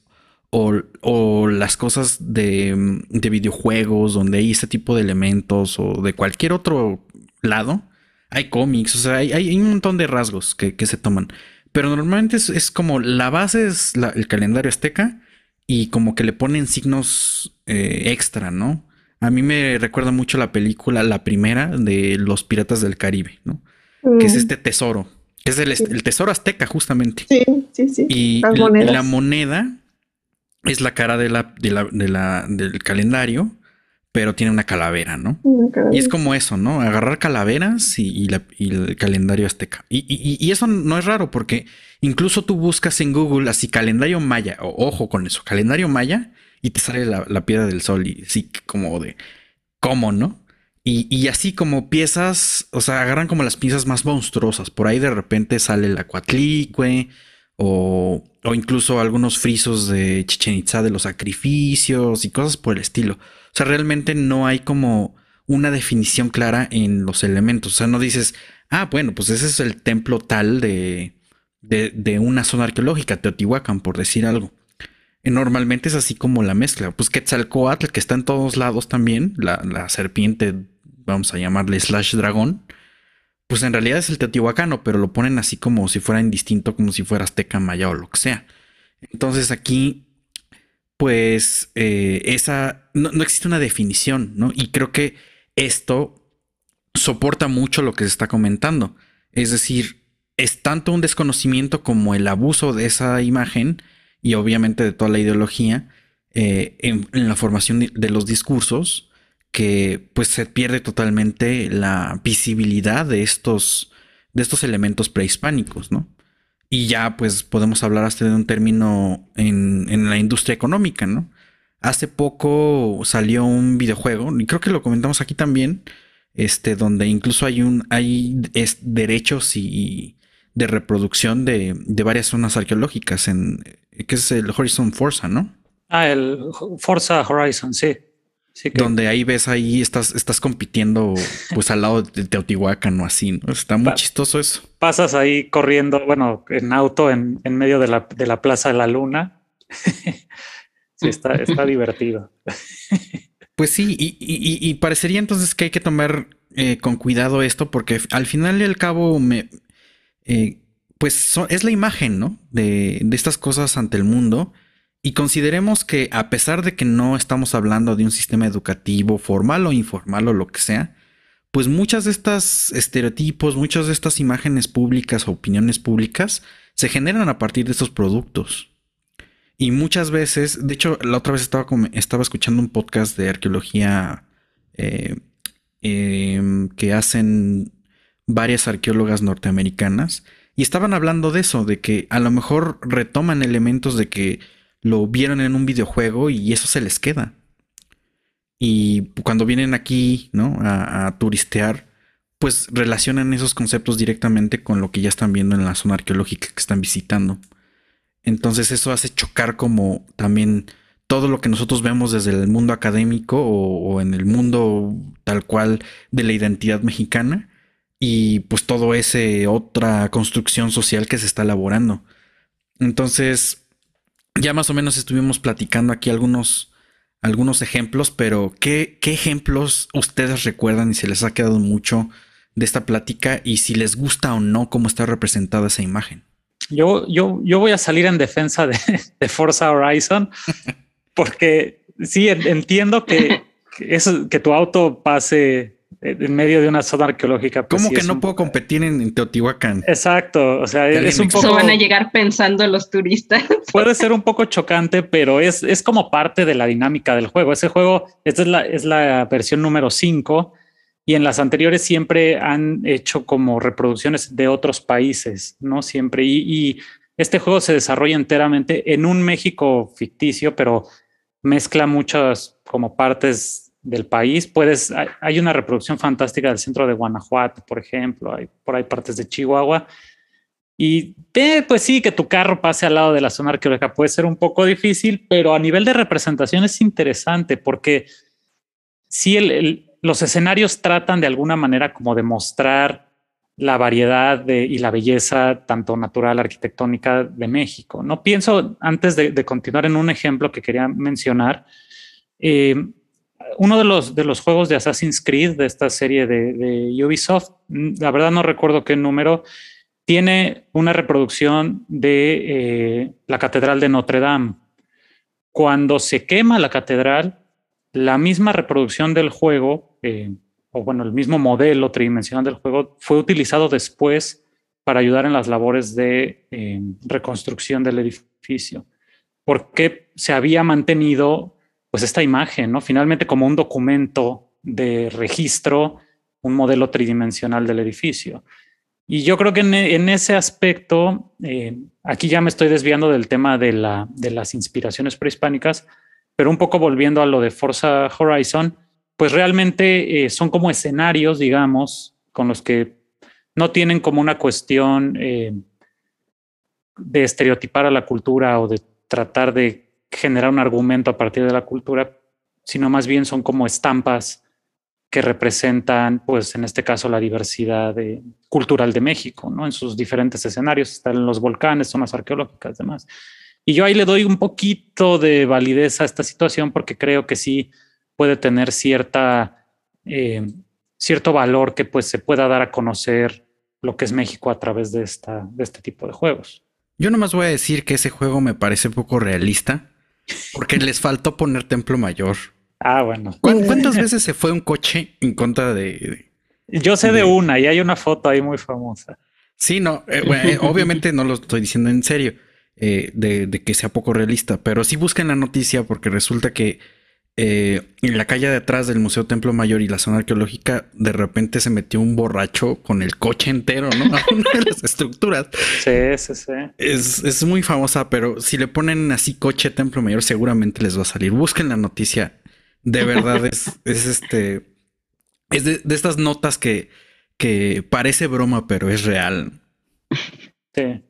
o, las cosas de, de, videojuegos donde hay ese tipo de elementos o de cualquier otro lado, hay cómics, o sea, hay, un montón de rasgos que, se toman. Pero normalmente es, como la base es el calendario azteca y como que le ponen signos eh, extra, ¿no? A mí me recuerda mucho la película, la primera de Los Piratas del Caribe, ¿no? Que es mm. este tesoro, que es el, tesoro azteca justamente. Sí, sí, sí. Y la moneda es la cara de la, de la, del calendario, pero tiene una calavera, ¿no? Y es como eso, ¿no? Agarrar calaveras y, el calendario azteca. Y, eso no es raro porque incluso tú buscas en Google así calendario maya, o, ojo con eso, calendario maya, y te sale la, piedra del sol y así como de, ¿cómo, no? Y, así como piezas, o sea, agarran como las piezas más monstruosas. Por ahí de repente sale la cuatlicue o, o incluso algunos frisos de Chichen Itza de los sacrificios y cosas por el estilo. O sea, realmente no hay como una definición clara en los elementos. O sea, no dices, ah, bueno, pues ese es el templo tal de, de, una zona arqueológica, Teotihuacán, por decir algo. Normalmente es así como la mezcla. Pues Quetzalcoatl, que está en todos lados también, la, la serpiente, vamos a llamarle slash dragón pues en realidad es el teotihuacano, pero lo ponen así como si fuera indistinto, como si fuera azteca, maya o lo que sea. Entonces aquí, pues, eh, esa, no, existe una definición, ¿no? Y creo que esto soporta mucho lo que se está comentando. Es decir, es tanto un desconocimiento como el abuso de esa imagen y obviamente de toda la ideología eh, en, la formación de los discursos que pues se pierde totalmente la visibilidad de estos, de estos elementos prehispánicos, ¿no? Y ya pues podemos hablar hasta de un término en, la industria económica, ¿no? Hace poco salió un videojuego, y creo que lo comentamos aquí también, este, donde incluso hay un, hay derechos y, de reproducción de, de, varias zonas arqueológicas en, que es el Horizon Forza, ¿no? Ah, el Forza Horizon, sí donde ahí ves ahí estás, estás compitiendo pues al lado de Teotihuacán o así, ¿no? Está muy chistoso eso. Pasas ahí corriendo, bueno, en auto en, medio de la, de la, Plaza de la Luna. sí, está, está divertido. pues sí, y, parecería entonces que hay que tomar eh, con cuidado esto porque al final y al cabo me... Eh, pues es la imagen, ¿no? De, de estas cosas ante el mundo y consideremos que a pesar de que no estamos hablando de un sistema educativo formal o informal o lo que sea, pues muchas de estas estereotipos, muchas de estas imágenes públicas o opiniones públicas se generan a partir de estos productos. Y muchas veces, de hecho, la otra vez estaba, estaba escuchando un podcast de arqueología eh, em, que hacen varias arqueólogas norteamericanas y estaban hablando de eso, de que a lo mejor retoman elementos de que lo vieron en un videojuego y eso se les queda. Y cuando vienen aquí, ¿no? A, turistear, pues relacionan esos conceptos directamente con lo que ya están viendo en la zona arqueológica que están visitando. Entonces eso hace chocar como también todo lo que nosotros vemos desde el mundo académico o, o en el mundo tal cual de la identidad mexicana y pues todo ese otra construcción social que se está elaborando. Entonces, ya más o menos estuvimos platicando aquí algunos, algunos ejemplos, pero ¿qué, ¿qué, ejemplos ustedes recuerdan y se les ha quedado mucho de esta plática y si les gusta o no cómo está representada esa imagen? Yo, yo, yo voy a salir en defensa de, de Forza Horizon porque sí entiendo que, que, eso, que tu auto pase en medio de una zona arqueológica. Pues ¿Cómo que no puedo competir en, Teotihuacán? Exacto, o sea, es un poco... Eso van a llegar pensando los turistas. Puede ser un poco chocante, pero es, es como parte de la dinámica del juego. Ese juego, esta es la, es la versión número 5 y en las anteriores siempre han hecho como reproducciones de otros países, ¿no? Siempre. Y, y este juego se desarrolla enteramente en un México ficticio, pero mezcla muchas como partes del país. Puedes, hay una reproducción fantástica del centro de Guanajuato, por ejemplo, hay por ahí partes de Chihuahua. Y pues sí, que tu carro pase al lado de la zona arqueológica puede ser un poco difícil, pero a nivel de representación es interesante porque sí, los escenarios tratan de alguna manera como de mostrar la variedad de, y la belleza tanto natural, arquitectónica de México. No pienso, antes de, continuar en un ejemplo que quería mencionar, eh, uno de los, de los juegos de Assassin's Creed, de esta serie de, Ubisoft, mm, la verdad no recuerdo qué número, tiene una reproducción de eh, la Catedral de Notre Dame. Cuando se quema la catedral, la misma reproducción del juego, eh, o bueno, el mismo modelo tridimensional del juego, fue utilizado después para ayudar en las labores de eh, reconstrucción del edificio, porque se había mantenido pues esta imagen, ¿no? Finalmente como un documento de registro, un modelo tridimensional del edificio. Y yo creo que en, ese aspecto, eh, aquí ya me estoy desviando del tema de, la, de las inspiraciones prehispánicas, pero un poco volviendo a lo de Forza Horizon, pues realmente eh, son como escenarios, digamos, con los que no tienen como una cuestión eh, de estereotipar a la cultura o de tratar de generar un argumento a partir de la cultura, sino más bien son como estampas que representan, pues en este caso, la diversidad cultural de México, ¿no? En sus diferentes escenarios, están los volcanes, zonas arqueológicas, demás. Y yo ahí le doy un poquito de validez a esta situación porque creo que sí puede tener cierta, eh, cierto valor que pues se pueda dar a conocer lo que es México a través de, esta, de este tipo de juegos. Yo nomás voy a decir que ese juego me parece poco realista porque les faltó poner Templo Mayor. Ah, bueno. ¿Cuántas veces se fue un coche en contra de... Yo sé de, una y hay una foto ahí muy famosa. Sí, no, eh, eh, obviamente no lo estoy diciendo en serio, eh, de, de, que sea poco realista, pero sí busquen la noticia porque resulta que eh, en la calle de atrás del Museo Templo Mayor y la zona arqueológica, de repente se metió un borracho con el coche entero, ¿no? A una de las estructuras. Sí, sí, sí. Es, muy famosa, pero si le ponen así coche Templo Mayor, seguramente les va a salir. Busquen la noticia. De verdad, es, es este. Es de, estas notas que, que parece broma, pero es real. Sí.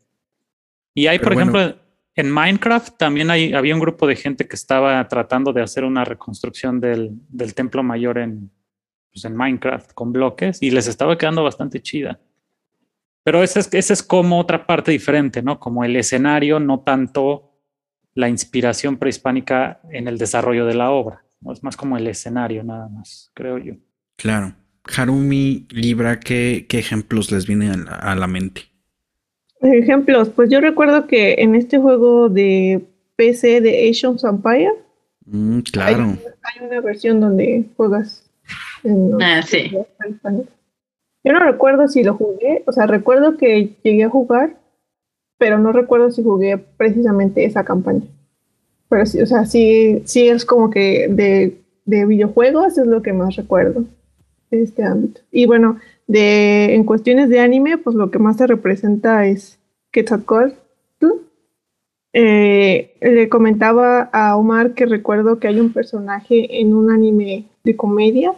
Y hay, por ejemplo, en Minecraft también hay, había un grupo de gente que estaba tratando de hacer una reconstrucción del, templo mayor en, pues Minecraft con bloques y les estaba quedando bastante chida. Pero esa es, ese es como otra parte diferente, ¿no? Como el escenario, no tanto la inspiración prehispánica en el desarrollo de la obra. Es más como el escenario, nada más, creo yo. Claro. Harumi, Libra, ¿qué, qué ejemplos les vienen a la mente? Ejemplos, pues yo recuerdo que en este juego de PC de Asian Empire, mm, claro. Hay, una versión donde juegas en ah, sí. Yo no recuerdo si lo jugué, o sea, recuerdo que llegué a jugar, pero no recuerdo si jugué precisamente esa campaña. Pero sí, o sea, sí, sí es como que de, de videojuegos es lo que más recuerdo de este ámbito. Y bueno, de, en cuestiones de anime, pues lo que más se representa es Quetzalcoatl. Eh, le comentaba a Omar que recuerdo que hay un personaje en un anime de comedia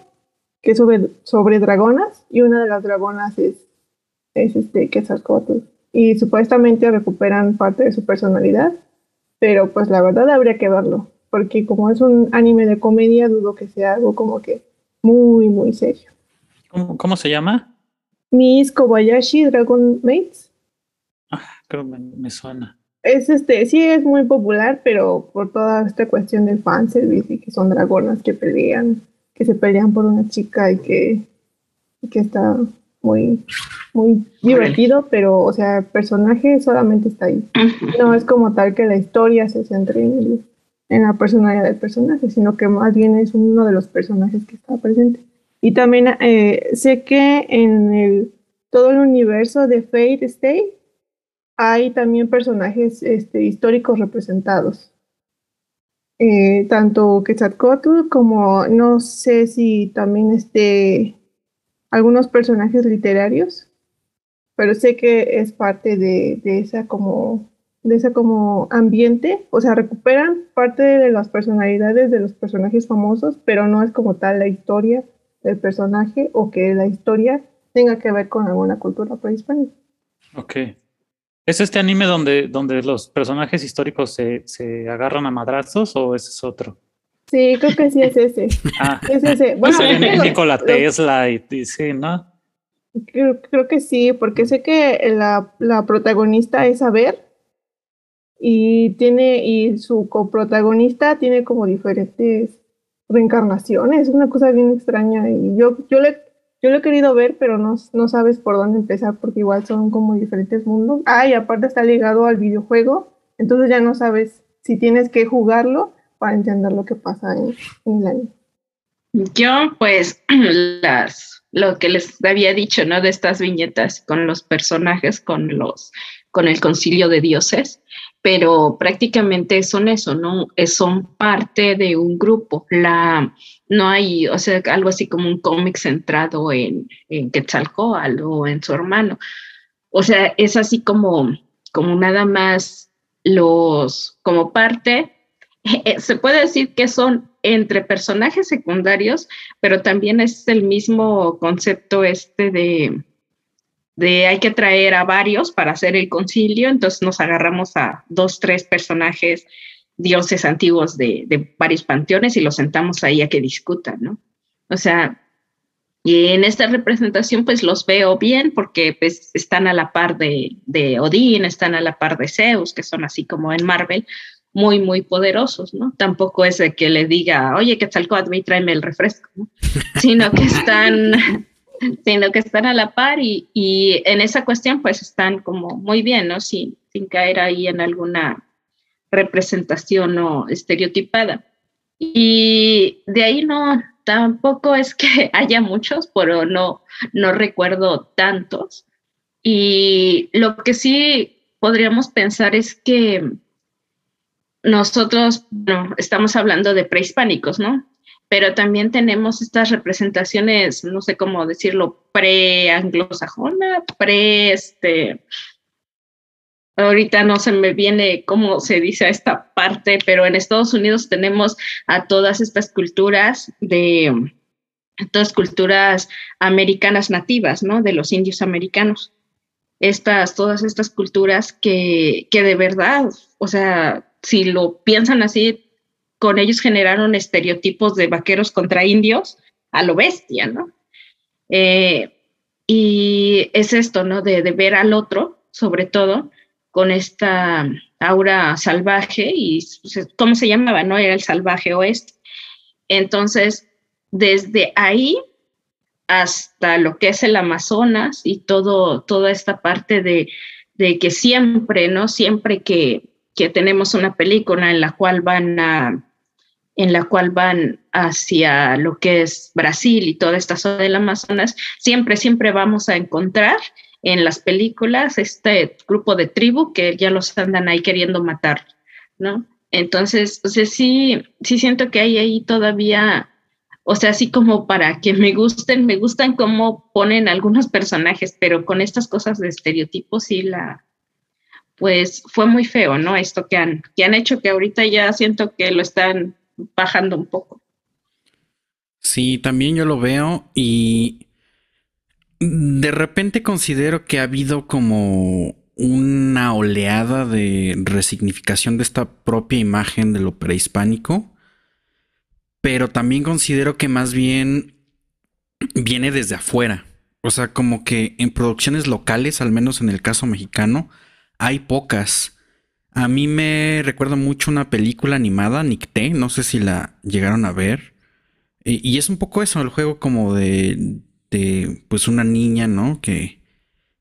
que es sobre, sobre dragonas y una de las dragonas es, es este Quetzalcoatl. Y supuestamente recuperan parte de su personalidad, pero pues la verdad habría que verlo, porque como es un anime de comedia, dudo que sea algo como que muy, muy serio. ¿Cómo, se llama? Miss Kobayashi Dragon Mates. Ah, creo que me, suena. Es este, sí es muy popular, pero por toda esta cuestión del fanservice y que son dragonas que pelean, que se pelean por una chica y que, que está muy, muy divertido, pero o sea, el personaje solamente está ahí. No es como tal que la historia se centre en, en la personalidad del personaje, sino que más bien es uno de los personajes que está presente. Y también eh, sé que en todo el universo de Fate Stay hay también personajes este, históricos representados. Eh, tanto Quetzalcoatl como no sé si también este, algunos personajes literarios, pero sé que es parte de, esa como de ese como ambiente, o sea, recuperan parte de las personalidades de los personajes famosos, pero no es como tal la historia del personaje o que la historia tenga que ver con alguna cultura prehispánica. Ok. ¿Es este anime donde, donde los personajes históricos se, se agarran a madrazos o ese es otro? Sí, creo que sí es ese. Ah, Es ese. bueno, es Nikola Tesla y, y sí, ¿no? Creo, creo que sí, porque sé que la, la protagonista es Saber y tiene y su coprotagonista tiene como diferentes reencarnaciones, una cosa bien extraña y yo yo le yo lo he querido ver, pero no, no sabes por dónde empezar porque igual son como diferentes mundos. Ah, y aparte está ligado al videojuego, entonces ya no sabes si tienes que jugarlo para entender lo que pasa en, en el anime. Yo, pues, las, lo que les había dicho, ¿no? De estas viñetas con los personajes, con los, con el concilio de dioses, pero prácticamente son eso, ¿no? Son parte de un grupo. No hay, o sea, algo así como un cómic centrado en, en Quetzalcóatl o en su hermano. O sea, es así como, como nada más los, como parte se puede decir que son entre personajes secundarios, pero también es el mismo concepto este de, de hay que traer a varios para hacer el concilio, entonces nos agarramos a dos, tres personajes, dioses antiguos de, de varios panteones y los sentamos ahí a que discutan, ¿no? O sea, y en esta representación pues los veo bien porque pues están a la par de, de Odín, están a la par de Zeus, que son así como en Marvel, muy, muy poderosos, ¿no? Tampoco es de que le diga, oye, Quetzalcóatl, tráeme el refresco, ¿no? Sino que están, sino que están a la par y, y en esa cuestión pues están como muy bien, ¿no? Sin, caer ahí en alguna representación no estereotipada. Y de ahí no, tampoco es que haya muchos, pero no, no recuerdo tantos. Y lo que sí podríamos pensar es que nosotros no, estamos hablando de prehispánicos, ¿no? Pero también tenemos estas representaciones, no sé cómo decirlo, pre-anglosajona, pre, este, ahorita no se me viene cómo se dice esta parte, pero en Estados Unidos tenemos a todas estas culturas de, todas culturas americanas nativas, ¿no? De los indios americanos. Estas, todas estas culturas que, que de verdad, o sea, si lo piensan así, con ellos generaron estereotipos de vaqueros contra indios a lo bestia, ¿no? Eh, y es esto, ¿no? De, de, ver al otro, sobre todo, con esta aura salvaje y, ¿cómo se llamaba? ¿No? Era el salvaje oeste. Entonces, desde ahí hasta lo que es el Amazonas y todo, toda esta parte de, de que siempre, ¿no? Siempre que, que tenemos una película en la cual van a en la cual van hacia lo que es Brasil y toda esta zona del Amazonas, siempre, siempre vamos a encontrar en las películas este grupo de tribu que ya los andan ahí queriendo matar, ¿no? Entonces, o sea, sí, sí siento que hay ahí todavía, o sea, así como para que me gusten, me gustan cómo ponen algunos personajes, pero con estas cosas de estereotipos sí la, pues fue muy feo, ¿no? Esto que han, que han hecho que ahorita ya siento que lo están bajando un poco. Sí, también yo lo veo y de repente considero que ha habido como una oleada de resignificación de esta propia imagen de lo prehispánico, pero también considero que más bien viene desde afuera. O sea, como que en producciones locales, al menos en el caso mexicano, hay pocas. A mí me recuerda mucho una película animada, Nicté, no sé si la llegaron a ver. Y, es un poco eso, el juego como de, de pues una niña, ¿no? Que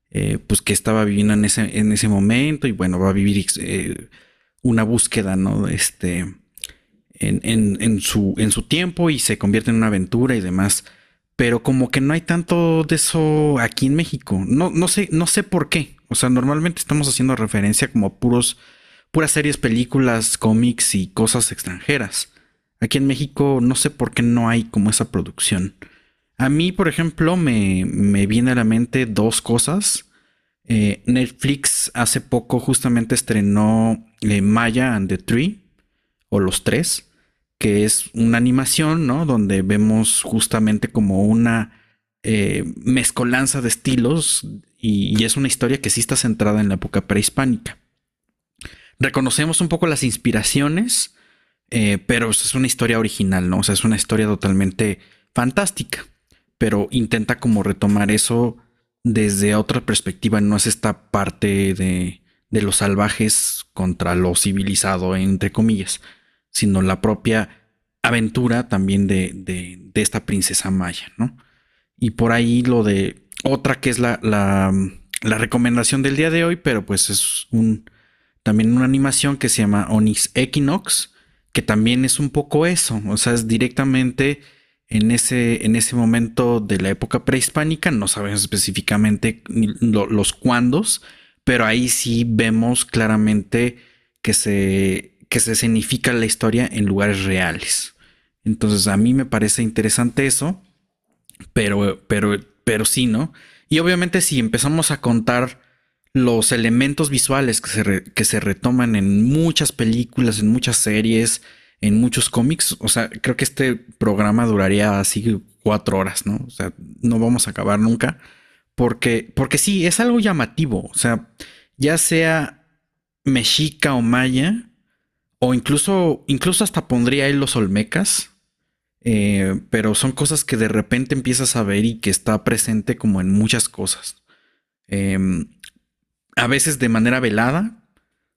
eh, pues que estaba viviendo en ese, en ese momento y bueno, va a vivir eh, una búsqueda, ¿no? Este, en, en, en, su, en su tiempo y se convierte en una aventura y demás. Pero como que no hay tanto de eso aquí en México. No, no sé, no sé por qué. O sea, normalmente estamos haciendo referencia como a puros puras series, películas, cómics y cosas extranjeras. Aquí en México no sé por qué no hay como esa producción. A mí, por ejemplo, me, me viene a la mente dos cosas. Eh, Netflix hace poco justamente estrenó eh, Maya and the Tree, o Los Tres, que es una animación, ¿no? Donde vemos justamente como una eh, mezcolanza de estilos y, es una historia que sí está centrada en la época prehispánica. Reconocemos un poco las inspiraciones, pero es una historia original, ¿no? O sea, es una historia totalmente fantástica, pero intenta como retomar eso desde otra perspectiva, no es esta parte de, de los salvajes contra lo civilizado, entre comillas, sino la propia aventura también de, de, de, esta princesa maya, ¿no? Y por ahí lo de otra que es la, la, la, recomendación del día de hoy, pero pues es un también una animación que se llama Onyx Equinox, que también es un poco eso, o sea, es directamente en ese, en ese momento de la época prehispánica, no sabemos específicamente los cuándos, pero ahí sí vemos claramente que se, que se significa la historia en lugares reales. Entonces a mí me parece interesante eso, pero, pero, pero sí, ¿no? Y obviamente si empezamos a contar los elementos visuales que se, que se retoman en muchas películas, en muchas series, en muchos cómics. O sea, creo que este programa duraría así cuatro horas, ¿no? O sea, no vamos a acabar nunca. Porque, porque sí, es algo llamativo. O sea, ya sea mexica o maya, o incluso, incluso hasta pondría ahí los olmecas. Eh, pero son cosas que de repente empiezas a ver y que está presente como en muchas cosas. Em, a veces de manera velada,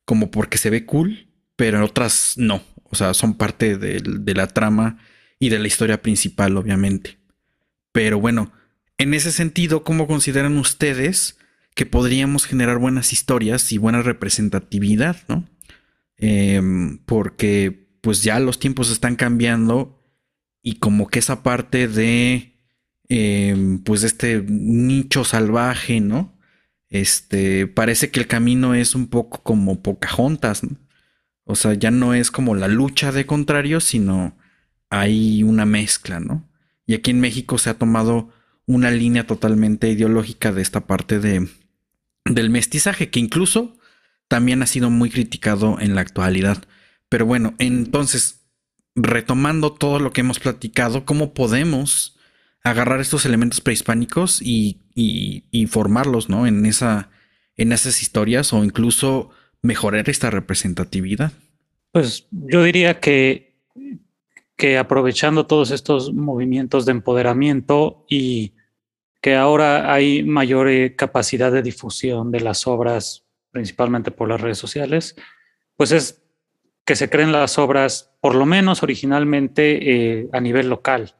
como porque se ve cool, pero en otras no. O sea, son parte de, la trama y de la historia principal, obviamente. Pero bueno, en ese sentido, ¿cómo consideran ustedes que podríamos generar buenas historias y buena representatividad, no? Em, porque pues ya los tiempos están cambiando y como que esa parte de em, pues este nicho salvaje, ¿no? Este parece que el camino es un poco como Pocahontas, ¿no? O sea, ya no es como la lucha de contrarios, sino hay una mezcla, ¿no? Y aquí en México se ha tomado una línea totalmente ideológica de esta parte de, del mestizaje, que incluso también ha sido muy criticado en la actualidad. Pero bueno, entonces, retomando todo lo que hemos platicado, ¿cómo podemos agarrar estos elementos prehispánicos y, y, formarlos, ¿no? En, esa, en esas historias o incluso mejorar esta representatividad? Pues yo diría que, que aprovechando todos estos movimientos de empoderamiento y que ahora hay mayor eh, capacidad de difusión de las obras, principalmente por las redes sociales, pues es que se creen las obras, por lo menos originalmente eh, a nivel local,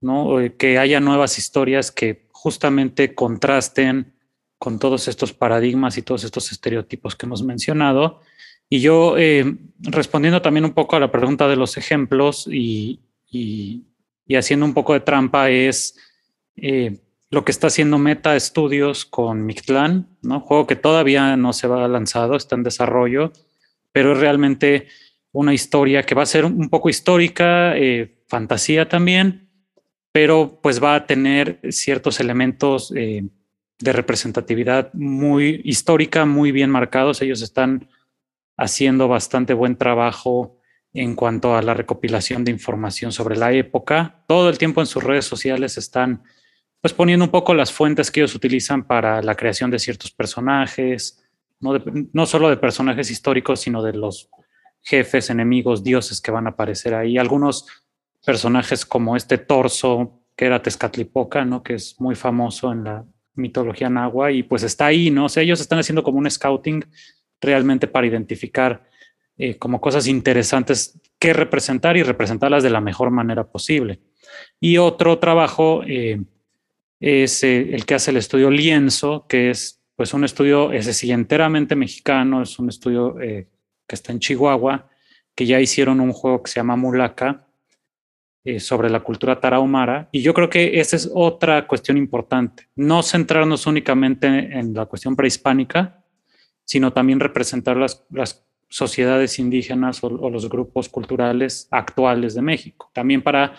¿no? Eh, que haya nuevas historias que justamente contrasten con todos estos paradigmas y todos estos estereotipos que hemos mencionado. Y yo, eh, respondiendo también un poco a la pregunta de los ejemplos y, y, haciendo un poco de trampa, es eh, lo que está haciendo Meta Studios con Mictlan, ¿no? juego que todavía no se va lanzado, está en desarrollo, pero es realmente una historia que va a ser un poco histórica, eh, fantasía también, pero pues va a tener ciertos elementos de representatividad muy histórica, muy bien marcados. Ellos están haciendo bastante buen trabajo en cuanto a la recopilación de información sobre la época. Todo el tiempo en sus redes sociales están pues poniendo un poco las fuentes que ellos utilizan para la creación de ciertos personajes, no, no solo de personajes históricos, sino de los jefes, enemigos, dioses que van a aparecer ahí. Algunos personajes como este torso que era Tezcatlipoca, ¿no? que es muy famoso en la mitología nahua y pues está ahí, ¿no? O sea, ellos están haciendo como un scouting realmente para identificar eh, como cosas interesantes que representar y representarlas de la mejor manera posible. Y otro trabajo eh, es eh, el que hace el estudio Lienzo, que es pues un estudio, ese sí, enteramente mexicano, es un estudio que está en Chihuahua, que ya hicieron un juego que se llama Mulaka, eh, sobre la cultura tarahumara. Y yo creo que esa es otra cuestión importante. No centrarnos únicamente en la cuestión prehispánica, sino también representar las, las sociedades indígenas o, los grupos culturales actuales de México. También para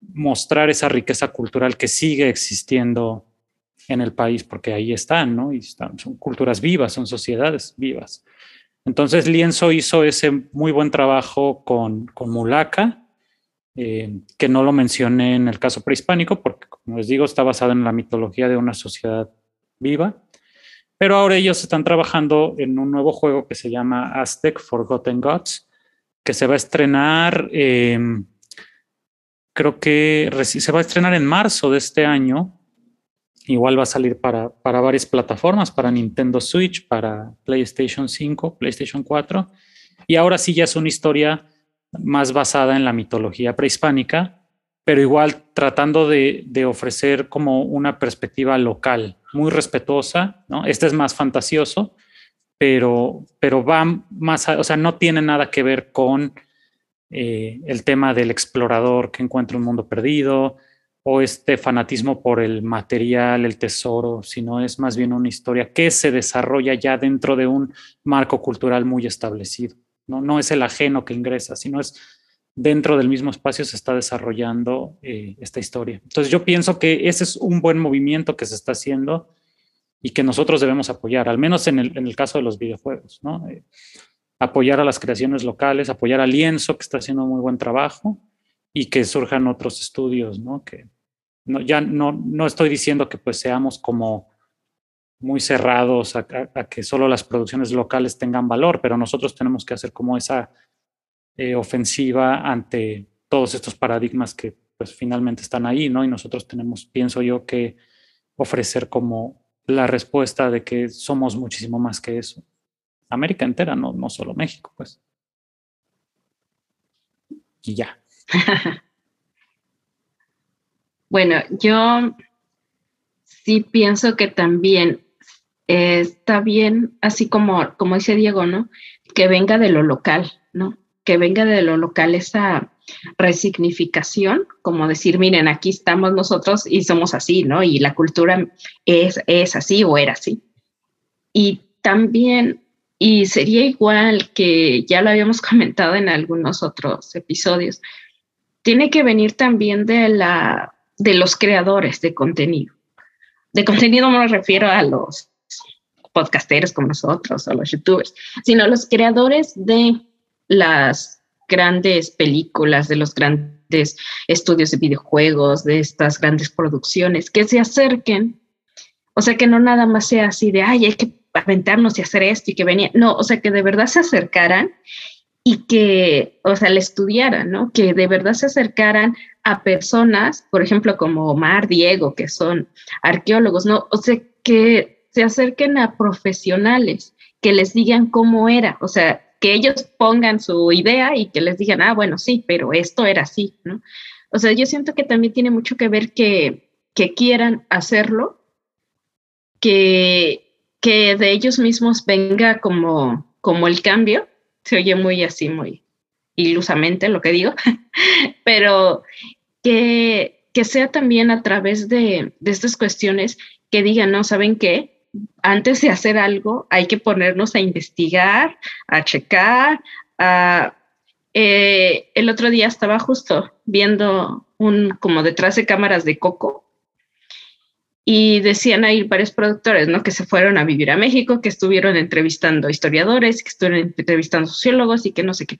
mostrar esa riqueza cultural que sigue existiendo en el país, porque ahí están, ¿no? Y están, son culturas vivas, son sociedades vivas. Entonces Lienzo hizo ese muy buen trabajo con, con Mulaca, eh, que no lo mencioné en el caso prehispánico, porque como les digo, está basado en la mitología de una sociedad viva. Pero ahora ellos están trabajando en un nuevo juego que se llama Aztec Forgotten Gods, que se va a estrenar, eh, creo que se va a estrenar en marzo de este año Igual va a salir para, para varias plataformas, para Nintendo Switch, para PlayStation 5, PlayStation 4. Y ahora sí ya es una historia más basada en la mitología prehispánica, pero igual tratando de, ofrecer como una perspectiva local, muy respetuosa, ¿no? Este es más fantasioso, pero, pero va más, o sea, no tiene nada que ver con eh, el tema del explorador que encuentra un mundo perdido, o este fanatismo por el material, el tesoro, sino es más bien una historia que se desarrolla ya dentro de un marco cultural muy establecido. No, no es el ajeno que ingresa, sino es dentro del mismo espacio se está desarrollando eh, esta historia. Entonces yo pienso que ese es un buen movimiento que se está haciendo y que nosotros debemos apoyar, al menos en el, en el caso de los videojuegos, ¿no? Eh, apoyar a las creaciones locales, apoyar a Lienzo, que está haciendo muy buen trabajo, y que surjan otros estudios, ¿no? Que, no, ya no, no estoy diciendo que pues seamos como muy cerrados a, que solo las producciones locales tengan valor, pero nosotros tenemos que hacer como esa eh, ofensiva ante todos estos paradigmas que pues finalmente están ahí, ¿no? Y nosotros tenemos, pienso yo, que ofrecer como la respuesta de que somos muchísimo más que eso. América entera, no, no solo México, pues. Y ya. Bueno, yo sí pienso que también está bien, así como, como dice Diego, ¿no? Que venga de lo local, ¿no? Que venga de lo local esa resignificación, como decir, miren, aquí estamos nosotros y somos así, ¿no? Y la cultura es, es así o era así. Y también, y sería igual que ya lo habíamos comentado en algunos otros episodios, tiene que venir también de la de los creadores de contenido. De contenido no me refiero a los podcasteros como nosotros o los youtubers, sino los creadores de las grandes películas, de los grandes estudios de videojuegos, de estas grandes producciones, que se acerquen, o sea, que no nada más sea así de, ay, hay que aventarnos y hacer esto y que venía, no, o sea, que de verdad se acercaran y que, o sea, le estudiaran, ¿no? Que de verdad se acercaran a personas, por ejemplo, como Omar, Diego, que son arqueólogos, ¿no? O sea, que se acerquen a profesionales, que les digan cómo era, o sea, que ellos pongan su idea y que les digan, ah, bueno, sí, pero esto era así, ¿no? O sea, yo siento que también tiene mucho que ver que, que quieran hacerlo, que, que de ellos mismos venga como, como el cambio se oye muy así, muy ilusamente lo que digo, pero que, que, sea también a través de, de estas cuestiones que digan, no, ¿saben qué? Antes de hacer algo hay que ponernos a investigar, a checar, a... Eh, el otro día estaba justo viendo un como detrás de cámaras de Coco y decían ahí varios productores, ¿no? Que se fueron a vivir a México, que estuvieron entrevistando historiadores, que estuvieron entrevistando sociólogos y que no sé qué.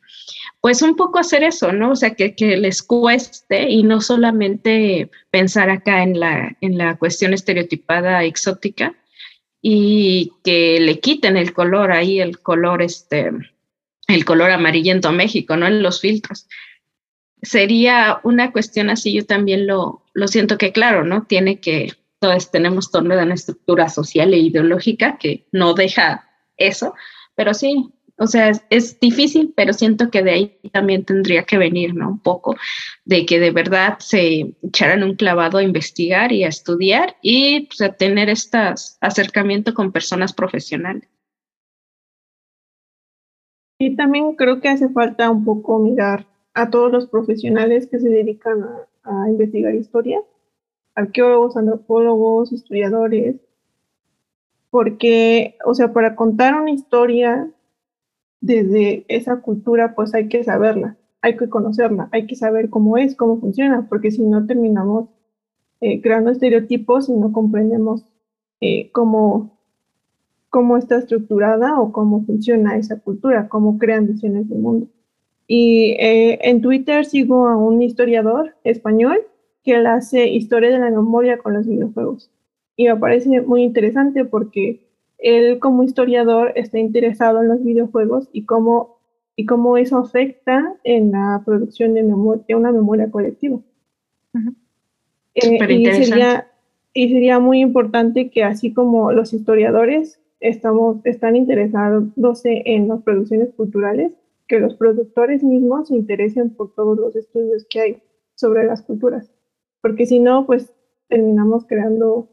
Pues un poco hacer eso, ¿no? O sea, que, que les cueste y no solamente pensar acá en la, en la cuestión estereotipada exótica y que le quiten el color ahí, el color, este, el color amarillento a México, ¿no? En los filtros. Sería una cuestión así, yo también lo, lo siento que, claro, ¿no? Tiene que tenemos toda una estructura social e ideológica que no deja eso, pero sí, o sea, es, difícil, pero siento que de ahí también tendría que venir, ¿no? Un poco de que de verdad se echaran un clavado a investigar y a estudiar y pues, a tener este acercamiento con personas profesionales. Y también creo que hace falta un poco mirar a todos los profesionales que se dedican a investigar historia arqueólogos, antropólogos, historiadores, porque, o sea, para contar una historia desde esa cultura, pues hay que saberla, hay que conocerla, hay que saber cómo es, cómo funciona, porque si no terminamos eh, creando estereotipos y no comprendemos eh, cómo, cómo está estructurada o cómo funciona esa cultura, cómo crean visiones del mundo. Y eh, en Twitter sigo a un historiador español que él hace historia de la memoria con los videojuegos. Y me parece muy interesante porque él como historiador está interesado en los videojuegos y cómo, y cómo eso afecta en la producción de, de una memoria colectiva. Eh, y, sería, y sería muy importante que así como los historiadores estamos, están interesados en las producciones culturales, que los productores mismos se interesen por todos los estudios que hay sobre las culturas. Porque si no, pues terminamos creando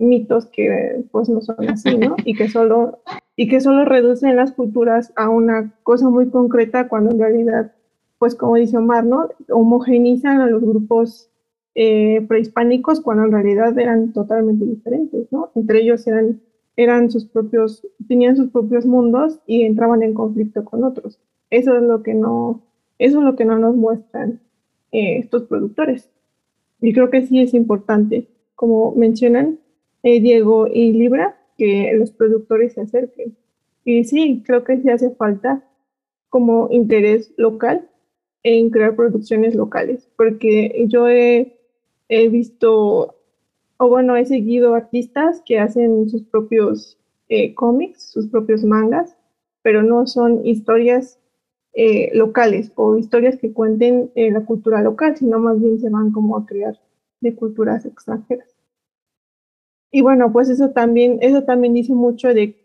mitos que pues no son así, ¿no? Y que solo, y que solo reducen las culturas a una cosa muy concreta cuando en realidad, pues como dice Omar, ¿no? Homogenizan a los grupos eh, prehispánicos cuando en realidad eran totalmente diferentes, ¿no? Entre ellos eran, eran sus propios, tenían sus propios mundos y entraban en conflicto con otros. Eso es lo que no, eso es lo que no nos muestran eh, estos productores. Y creo que sí es importante, como mencionan eh, Diego y Libra, que los productores se acerquen. Y sí, creo que sí hace falta como interés local en crear producciones locales, porque yo he, he visto, o bueno, he seguido artistas que hacen sus propios eh, cómics, sus propios mangas, pero no son historias eh, locales o historias que cuenten eh, la cultura local, sino más bien se van como a crear de culturas extranjeras. Y bueno, pues eso también, eso también dice mucho de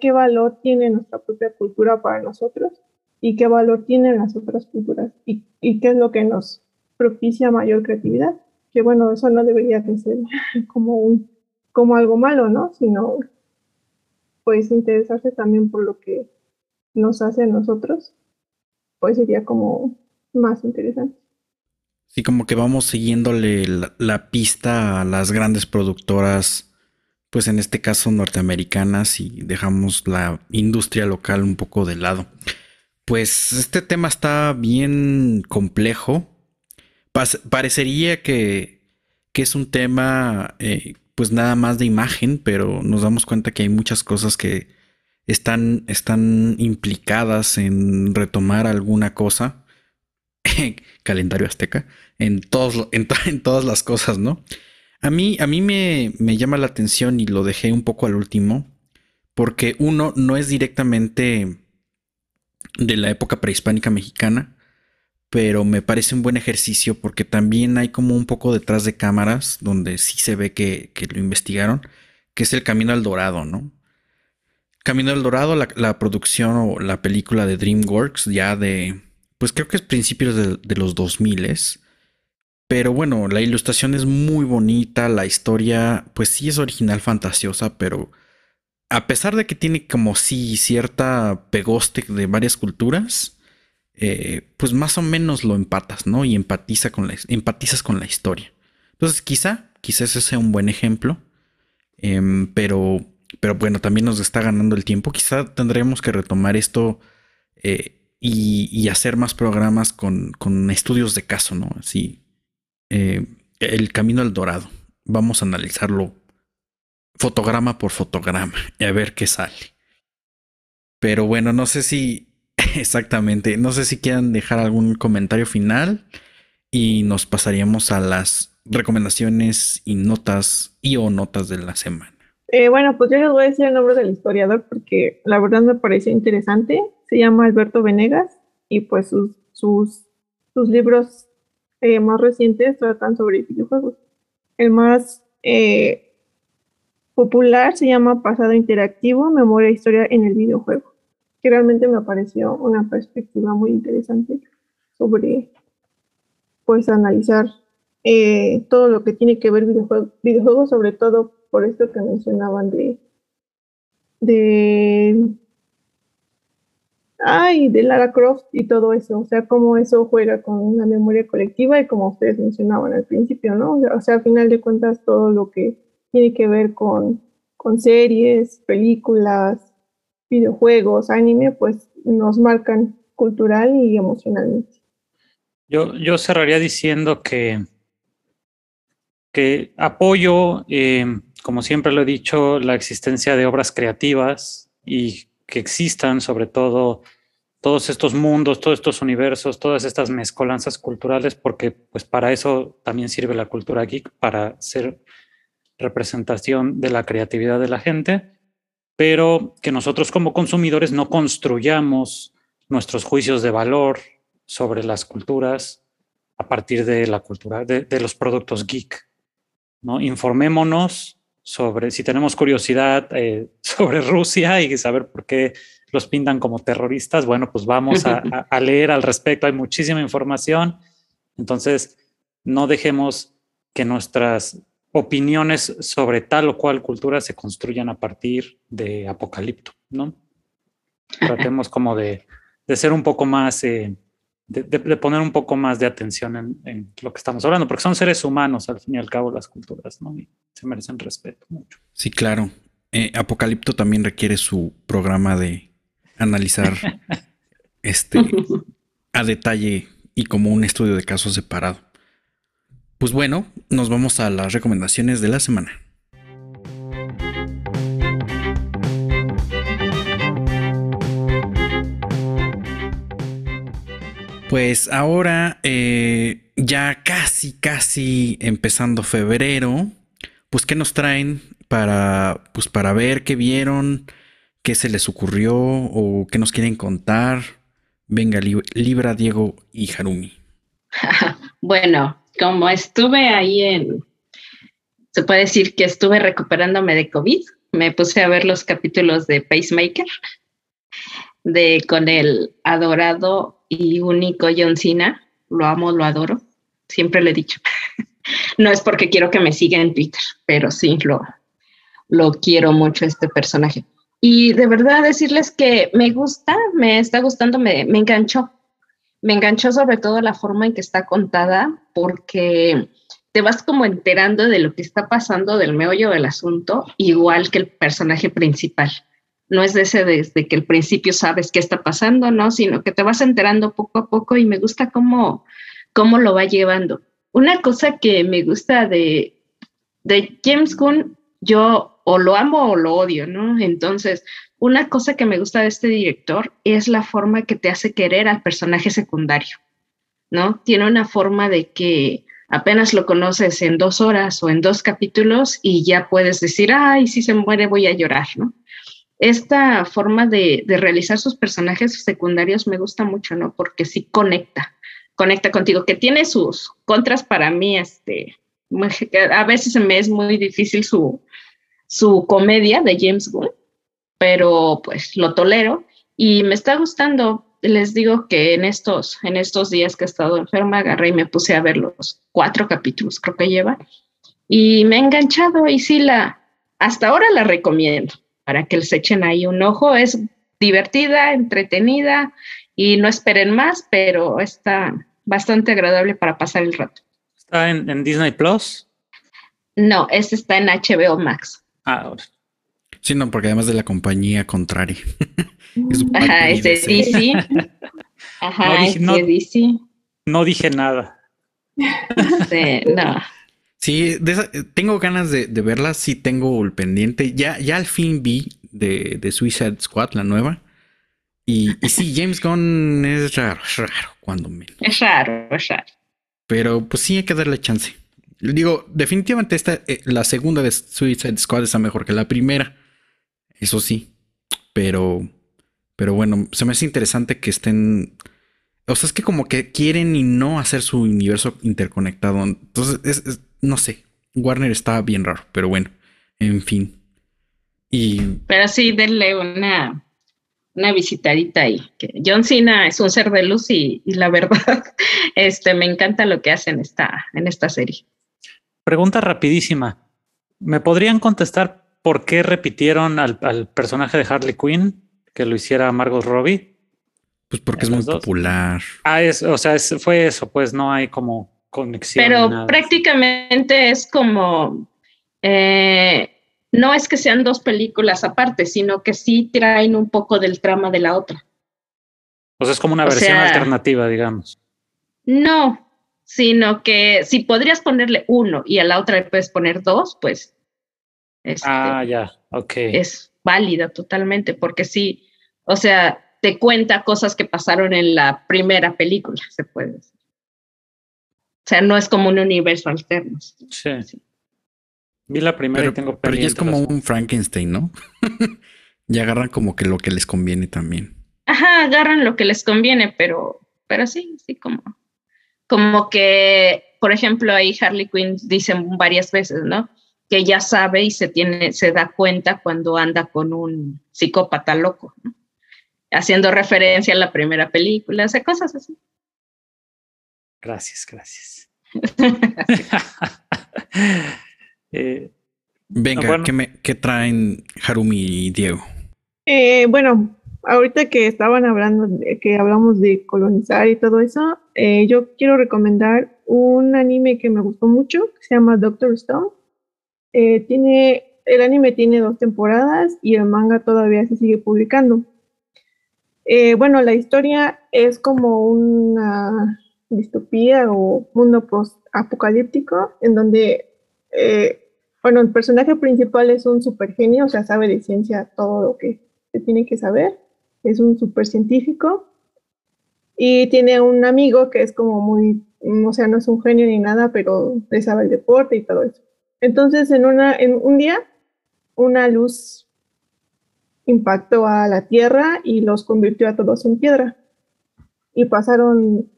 qué valor tiene nuestra propia cultura para nosotros y qué valor tienen las otras culturas y, y qué es lo que nos propicia mayor creatividad. Que bueno, eso no debería de ser como, un, como algo malo, ¿no? Sino pues interesarse también por lo que nos hace a nosotros pues sería como más interesante. Sí, como que vamos siguiéndole la, pista a las grandes productoras, pues en este caso norteamericanas, y dejamos la industria local un poco de lado. Pues este tema está bien complejo. parecería que, que, es un tema, eh, pues nada más de imagen, pero nos damos cuenta que hay muchas cosas que están, están implicadas en retomar alguna cosa, calendario azteca, en, todos, en, todas las cosas, ¿no? A mí, a mí me, me, llama la atención y lo dejé un poco al último, porque uno no es directamente de la época prehispánica mexicana, pero me parece un buen ejercicio porque también hay como un poco detrás de cámaras donde sí se ve que, que lo investigaron, que es el camino al dorado, ¿no? Camino del Dorado, la, producción o la película de DreamWorks ya de, pues creo que es principios de, los 2000 pero bueno, la ilustración es muy bonita, la historia pues sí es original, fantasiosa, pero a pesar de que tiene como sí cierta pegoste de varias culturas, eh, pues más o menos lo empatas, ¿no? Y empatiza con la, empatizas con la historia. Entonces quizá, quizás ese sea un buen ejemplo, em, pero pero bueno, también nos está ganando el tiempo. Quizá tendremos que retomar esto eh, y, hacer más programas con, estudios de caso, ¿no? Así, eh, el camino al dorado. Vamos a analizarlo fotograma por fotograma y a ver qué sale. Pero bueno, no sé si exactamente, no sé si quieran dejar algún comentario final y nos pasaríamos a las recomendaciones y notas y o notas de la semana. Eh, bueno, pues yo les voy a decir el nombre del historiador porque la verdad me pareció interesante. Se llama Alberto Venegas y pues sus, sus, sus libros eh, más recientes tratan sobre videojuegos. El más eh, popular se llama Pasado Interactivo, Memoria e Historia en el Videojuego, que realmente me pareció una perspectiva muy interesante sobre pues analizar todo lo que tiene que ver videojuegos, videojuegos sobre todo por esto que mencionaban de, de, ay, de Lara Croft y todo eso, o sea, cómo eso juega con una memoria colectiva y como ustedes mencionaban al principio, ¿no? O sea, al final de cuentas todo lo que tiene que ver con, con series, películas, videojuegos, anime, pues nos marcan cultural y emocionalmente. Yo, yo cerraría diciendo que que apoyo, eh, como siempre lo he dicho, la existencia de obras creativas y que existan sobre todo todos estos mundos, todos estos universos, todas estas mezcolanzas culturales, porque pues para eso también sirve la cultura geek, para ser representación de la creatividad de la gente, pero que nosotros como consumidores no construyamos nuestros juicios de valor sobre las culturas a partir de la cultura, de, de los productos geek. ¿No? Informémonos sobre, si tenemos curiosidad eh, sobre Rusia y saber por qué los pintan como terroristas, bueno, pues vamos a, a, leer al respecto. Hay muchísima información. Entonces, no dejemos que nuestras opiniones sobre tal o cual cultura se construyan a partir de apocalipto, ¿no? Tratemos como de, de ser un poco más eh, de, poner un poco más de atención en, lo que estamos hablando, porque son seres humanos al fin y al cabo las culturas, ¿no? Y se merecen respeto mucho. Sí, claro. Eh, Apocalipto también requiere su programa de analizar este a detalle y como un estudio de caso separado. Pues bueno, nos vamos a las recomendaciones de la semana. Pues ahora, eh, ya casi, casi empezando febrero, pues ¿qué nos traen para, pues, para ver qué vieron, qué se les ocurrió o qué nos quieren contar? Venga, Libra, Diego y Harumi. bueno, como estuve ahí en, se puede decir que estuve recuperándome de COVID, me puse a ver los capítulos de Pacemaker, de con el adorado y único John Cena. Lo amo, lo adoro. Siempre le he dicho. no es porque quiero que me siga en Twitter, pero sí lo, lo quiero mucho este personaje. Y de verdad decirles que me gusta, me está gustando, me, me enganchó. Me enganchó sobre todo la forma en que está contada, porque te vas como enterando de lo que está pasando del meollo del asunto, igual que el personaje principal no es ese desde que el principio sabes qué está pasando, ¿no? Sino que te vas enterando poco a poco y me gusta cómo, cómo lo va llevando. Una cosa que me gusta de, de James Gunn, yo o lo amo o lo odio, ¿no? Entonces, una cosa que me gusta de este director es la forma que te hace querer al personaje secundario, ¿no? Tiene una forma de que apenas lo conoces en dos horas o en dos capítulos y ya puedes decir, ay, si se muere voy a llorar, ¿no? Esta forma de, realizar sus personajes secundarios me gusta mucho, ¿no? Porque sí conecta, conecta contigo, que tiene sus contras para mí, este, a veces me es muy difícil su, su comedia de James Gunn, pero pues lo tolero y me está gustando. Les digo que en estos, en estos días que he estado enferma, agarré y me puse a ver los cuatro capítulos, creo que lleva, y me he enganchado y sí la, hasta ahora la recomiendo para que les echen ahí un ojo. Es divertida, entretenida y no esperen más, pero está bastante agradable para pasar el rato. ¿Está en, Disney Plus? No, este está en HBO Max. Ah, ahora. Sí, no, porque además de la compañía contraria. Ajá, es de DC. Ajá, no es de DC. No dije nada. Sí, no. Sí, tengo ganas de, verla, sí tengo el pendiente. Ya, ya al fin vi de, de Suicide Squad, la nueva. Y, y sí, James Gunn es raro, es raro cuando menos. Es raro, es raro. Pero pues sí hay que darle chance. Digo, definitivamente esta, eh, la segunda de Suicide Squad está mejor que la primera. Eso sí. Pero, pero bueno, se me hace interesante que estén. O sea, es que como que quieren y no hacer su universo interconectado. Entonces, es no sé, Warner está bien raro, pero bueno, en fin. Y... Pero sí, denle una, una visitadita ahí. John Cena es un ser de luz y, la verdad, este, me encanta lo que hace en esta, en esta serie. Pregunta rapidísima. ¿Me podrían contestar por qué repitieron al, personaje de Harley Quinn que lo hiciera Margot Robbie? Pues porque es muy popular. Ah, es, o sea, fue eso, pues no hay como conexión. Pero prácticamente es como, eh, no es que sean dos películas aparte, sino que sí traen un poco del trama de la otra. O sea, es como una versión alternativa, digamos. No, sino que si podrías ponerle uno y a la otra le puedes poner dos, pues este, ah, ya, ok. Es válida totalmente, porque sí, o sea, te cuenta cosas que pasaron en la primera película, se puede decir. O sea, no es como un universo alterno. Sí. Vi la primera y tengo Pero ya es como un Frankenstein, ¿no? y agarran como que lo que les conviene también. Ajá, agarran lo que les conviene, pero, pero sí, sí, como, como que, por ejemplo, ahí Harley Quinn dice varias veces, ¿no? Que ya sabe y se tiene, se da cuenta cuando anda con un psicópata loco, ¿no? haciendo referencia a la primera película, o cosas así. Gracias, gracias. Eh, Venga, ¿qué, traen Harumi y Diego? Eh, bueno, ahorita que estaban hablando, que hablamos de colonizar y todo eso, eh, yo quiero recomendar un anime que me gustó mucho, que se llama Doctor Stone. tiene, el anime tiene dos temporadas y el manga todavía se sigue publicando. bueno, la historia es como una distopía o mundo post-apocalíptico en donde bueno, el personaje principal es un super genio, o sea, sabe de ciencia todo lo que se tiene que saber. Es un super científico. Y tiene un amigo que es como muy, o sea, no es un genio ni nada, pero le sabe el deporte y todo eso. Entonces, en, una, en un día, una luz impactó a la Tierra y los convirtió a todos en piedra. Y pasaron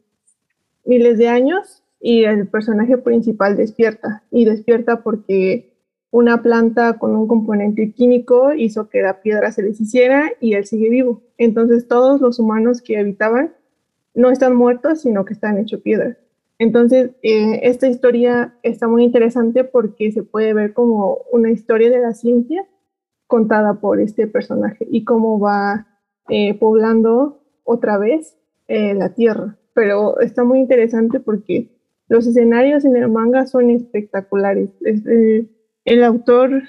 miles de años y el personaje principal despierta. Y despierta porque una planta con un componente químico hizo que la piedra se deshiciera y él sigue vivo. Entonces todos los humanos que habitaban no están muertos, sino que están hechos piedra. Entonces, eh, esta historia está muy interesante porque se puede ver como una historia de la ciencia contada por este personaje y cómo va eh, poblando otra vez eh, la Tierra. Pero está muy interesante porque los escenarios en el manga son espectaculares. El autor,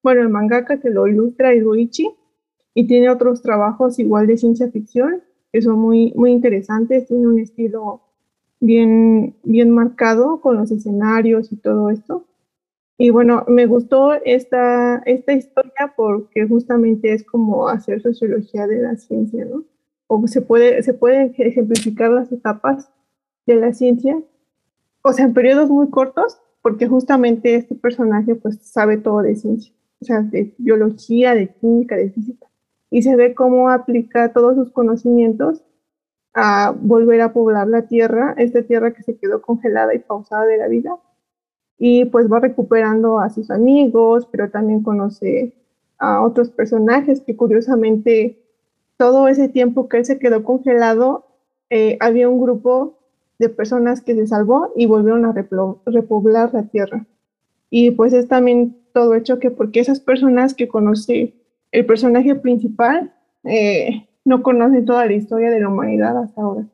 bueno, el mangaka que lo ilustra es Goichi y tiene otros trabajos igual de ciencia ficción que son muy, muy interesantes, tiene un estilo bien, bien marcado con los escenarios y todo esto. Y bueno, me gustó esta, esta historia porque justamente es como hacer sociología de la ciencia, ¿no? O se puede, se pueden ejemplificar las etapas de la ciencia, o sea, en periodos muy cortos, porque justamente este personaje pues sabe todo de ciencia, o sea, de biología, de química, de física, y se ve cómo aplica todos sus conocimientos a volver a poblar la tierra, esta tierra que se quedó congelada y pausada de la vida, y pues va recuperando a sus amigos, pero también conoce a otros personajes que curiosamente todo ese tiempo que él se quedó congelado, eh, había un grupo de personas que se salvó y volvieron a repoblar la tierra. Y pues es también todo hecho que porque esas personas que conoce el personaje principal eh, no conocen toda la historia de la humanidad hasta ahora.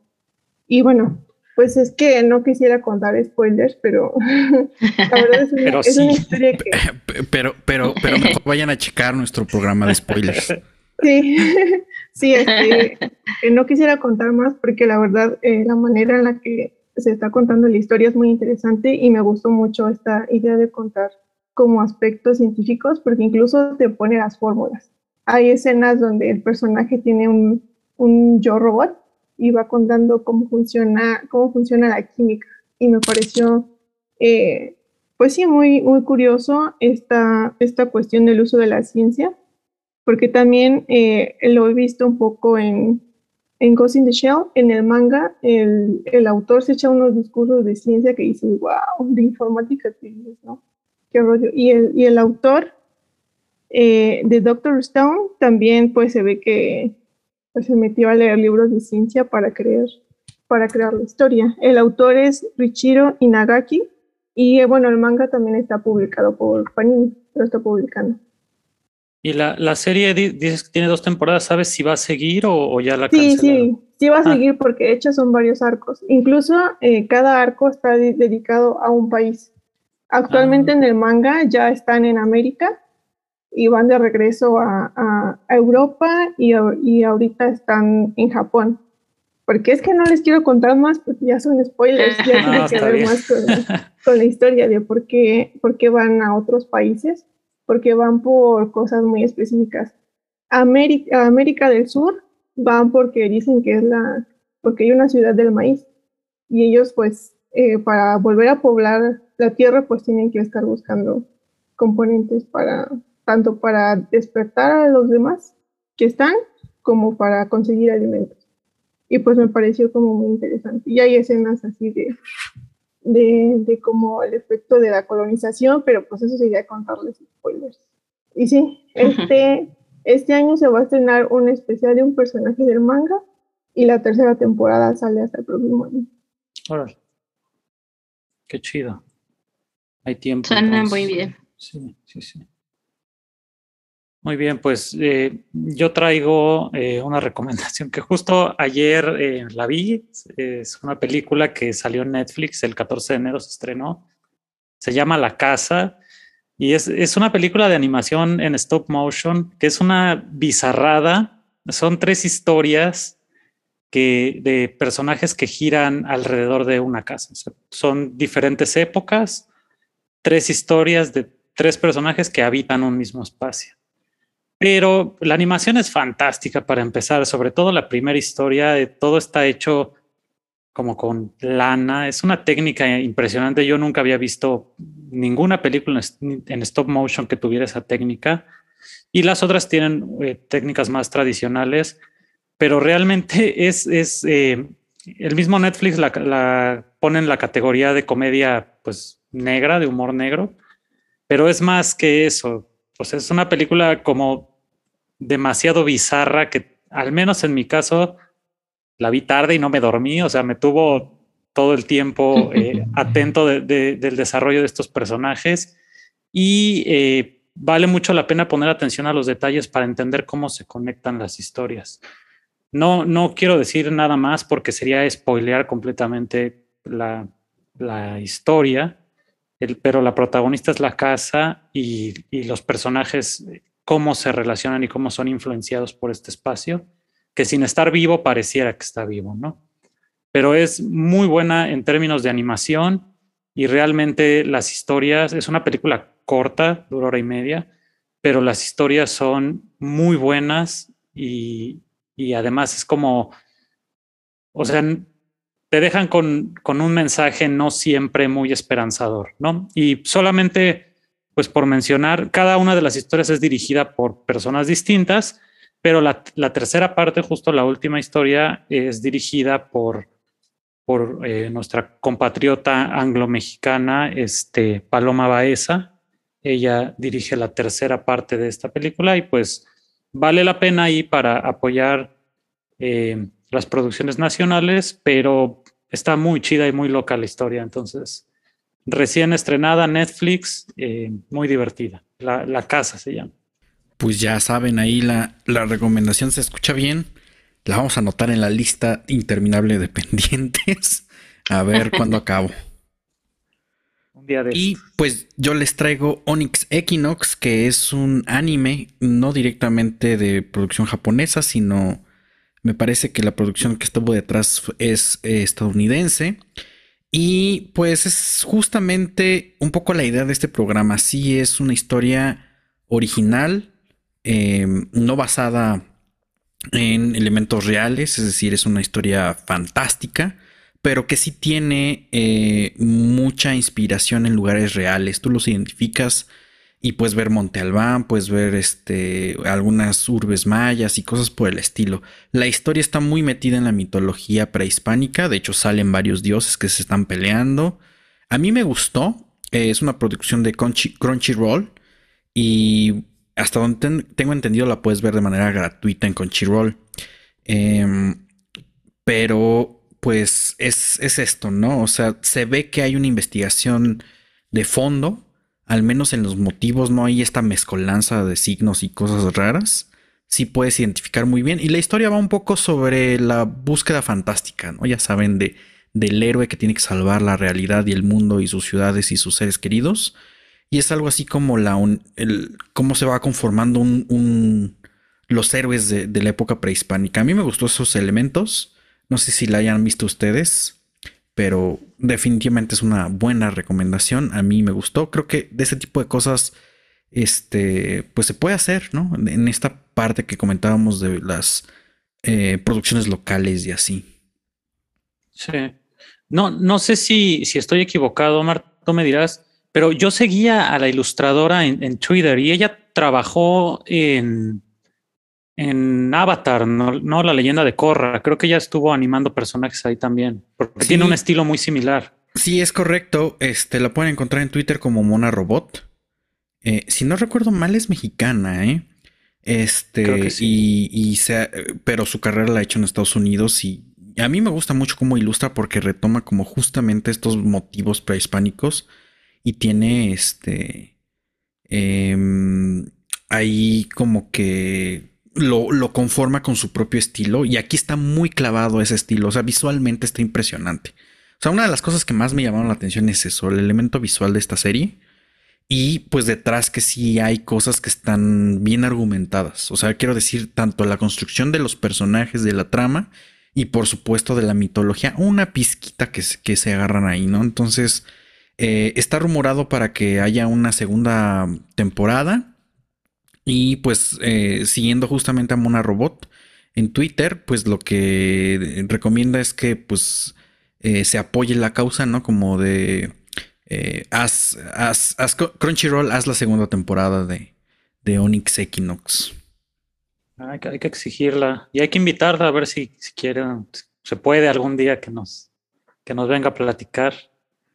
Y bueno, pues es que no quisiera contar spoilers, pero la verdad es una, historia que... Pero, pero, pero vayan a checar nuestro programa de spoilers. Sí, sí, este, eh, no quisiera contar más porque la verdad eh, la manera en la que se está contando la historia es muy interesante y me gustó mucho esta idea de contar como aspectos científicos porque incluso te pone las fórmulas. Hay escenas donde el personaje tiene un, un yo robot y va contando cómo funciona, cómo funciona la química y me pareció eh, pues sí muy, muy curioso esta, esta cuestión del uso de la ciencia porque también eh, lo he visto un poco en, en Ghost in the Shell, en el manga, el, el, autor se echa unos discursos de ciencia que dices, wow, de informática, ¿no? Qué rollo. Y el, y el autor eh, de Doctor Stone también pues se ve que pues, se metió a leer libros de ciencia para crear, para crear la historia. El autor es Richiro Inagaki y bueno, el manga también está publicado por Panini, lo está publicando. Y la, la serie dices que tiene dos temporadas, ¿sabes si va a seguir o, ya la Sí, sí, sí va a ah. seguir porque de hecho son varios arcos. Incluso eh, cada arco está dedicado a un país. Actualmente ah. en el manga ya están en América y van de regreso a, a, Europa y, y, ahorita están en Japón. porque es que no les quiero contar más, porque ya son spoilers, ya tiene que ver más con, la historia de por qué, por qué van a otros países, porque van por cosas muy específicas. América, América del Sur van porque dicen que es la, porque hay una ciudad del maíz, y ellos pues eh, para volver a poblar la tierra pues tienen que estar buscando componentes para, tanto para despertar a los demás que están, como para conseguir alimentos. Y pues me pareció como muy interesante. Y hay escenas así de, de, de como el efecto de la colonización, pero pues eso sería contarles spoilers. Y sí, este, este año se va a estrenar un especial de un personaje del manga y la tercera temporada sale hasta el próximo año. Órale. Qué chido. Hay tiempo. Suena muy bien. Sí, sí, sí. Muy bien, pues eh, yo traigo eh, una recomendación que justo ayer eh, la vi. Es una película que salió en Netflix el 14 de enero, se estrenó. Se llama La Casa y es, es una película de animación en stop motion que es una bizarrada. Son tres historias que, de personajes que giran alrededor de una casa. son diferentes épocas, tres historias de tres personajes que habitan un mismo espacio. Pero la animación es fantástica para empezar, sobre todo la primera historia, eh, todo está hecho como con lana, es una técnica impresionante, yo nunca había visto ninguna película en stop motion que tuviera esa técnica y las otras tienen eh, técnicas más tradicionales, pero realmente es, es eh, el mismo Netflix la, pone en la categoría de comedia pues negra, de humor negro, pero es más que eso. Pues es una película como demasiado bizarra que al menos en mi caso la vi tarde y no me dormí, o sea, me tuvo todo el tiempo eh, atento del desarrollo de estos personajes y eh, vale mucho la pena poner atención a los detalles para entender cómo se conectan las historias. No, no quiero decir nada más porque sería spoilear completamente la, historia, pero la protagonista es la casa y, los personajes, cómo se relacionan y cómo son influenciados por este espacio, que sin estar vivo pareciera que está vivo, ¿no? Pero es muy buena en términos de animación y realmente las historias, es una película corta, dura hora y media, pero las historias son muy buenas y, y además es como, o sea, te dejan con, con, un mensaje no siempre muy esperanzador, ¿no? Y solamente, pues por mencionar, cada una de las historias es dirigida por personas distintas, pero la, tercera parte, justo la última historia, es dirigida por, por eh, nuestra compatriota anglo-mexicana, este, Paloma Baeza. Ella dirige la tercera parte de esta película y pues vale la pena ahí para apoyar eh, las producciones nacionales, pero está muy chida y muy loca la historia. Entonces, recién estrenada Netflix, eh, muy divertida. La, casa se llama. Pues ya saben, ahí la, la recomendación se escucha bien. La vamos a anotar en la lista interminable de pendientes. A ver cuándo acabo y pues yo les traigo Onyx Equinox, que es un anime no directamente de producción japonesa, sino me parece que la producción que estuvo detrás es eh, estadounidense. Y pues es justamente un poco la idea de este programa. Sí es una historia original, em, no basada en elementos reales, es decir, es una historia fantástica pero que sí tiene eh, mucha inspiración en lugares reales. Tú los identificas y puedes ver Monte Albán, puedes ver este, algunas urbes mayas y cosas por el estilo. La historia está muy metida en la mitología prehispánica, de hecho salen varios dioses que se están peleando. A mí me gustó, eh, es una producción de Crunchyroll y hasta donde tengo entendido la puedes ver de manera gratuita en Crunchyroll. Em, pero pues es, esto, ¿no? O sea, se ve que hay una investigación de fondo, al menos en los motivos no hay esta mezcolanza de signos y cosas raras. Sí puedes identificar muy bien. Y la historia va un poco sobre la búsqueda fantástica, ¿no? Ya saben, de, del héroe que tiene que salvar la realidad y el mundo y sus ciudades y sus seres queridos. Y es algo así como la el, cómo se va conformando un, los héroes de, de, la época prehispánica. A mí me gustó esos elementos No sé si la hayan visto ustedes, pero definitivamente es una buena recomendación. A mí me gustó. Creo que de ese tipo de cosas, este, pues se puede hacer, ¿no? En esta parte que comentábamos de las eh, producciones locales y así. Sí. No, no sé si, si estoy equivocado, Omar, tú me dirás, pero yo seguía a la ilustradora en, Twitter y ella trabajó en, en Avatar, no, la leyenda de Korra. Creo que ella estuvo animando personajes ahí también, porque tiene un estilo muy similar. Sí, es correcto. Este la pueden encontrar en Twitter como Mona Robot. Eh, si no recuerdo mal, es mexicana, ¿eh? Este, y, y pero su carrera la ha hecho en Estados Unidos y a mí me gusta mucho cómo ilustra porque retoma como justamente estos motivos prehispánicos y tiene este em, ahí como que lo, conforma con su propio estilo y aquí está muy clavado ese estilo, o sea, visualmente está impresionante. O sea, una de las cosas que más me llamaron la atención es eso, el elemento visual de esta serie y pues detrás que sí hay cosas que están bien argumentadas. O sea, quiero decir, tanto la construcción de los personajes de la trama y por supuesto de la mitología, una pizquita que, que se agarran ahí, ¿no? Entonces, eh, está rumorado para que haya una segunda temporada. Y pues eh, siguiendo justamente a Mona Robot en Twitter, pues lo que recomienda es que pues eh, se apoye la causa, ¿no? Como de eh, haz, Crunchyroll, haz la segunda temporada de, de Onyx Equinox. Hay que, hay que, exigirla y hay que invitarla a ver si, si quiere, se puede algún día que nos, que nos venga a platicar.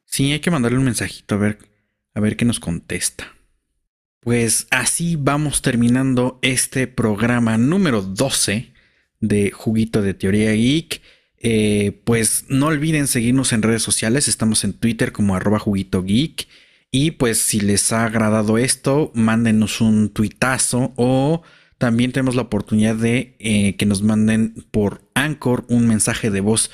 Sí, hay que mandarle un mensajito a ver, a ver qué nos contesta. Pues así vamos terminando este programa número 12 de Juguito de Teoría Geek. Eh, pues no olviden seguirnos en redes sociales, estamos en Twitter como arroba juguito geek. Y pues si les ha agradado esto, mándenos un tuitazo o también tenemos la oportunidad de eh, que nos manden por Anchor un mensaje de voz.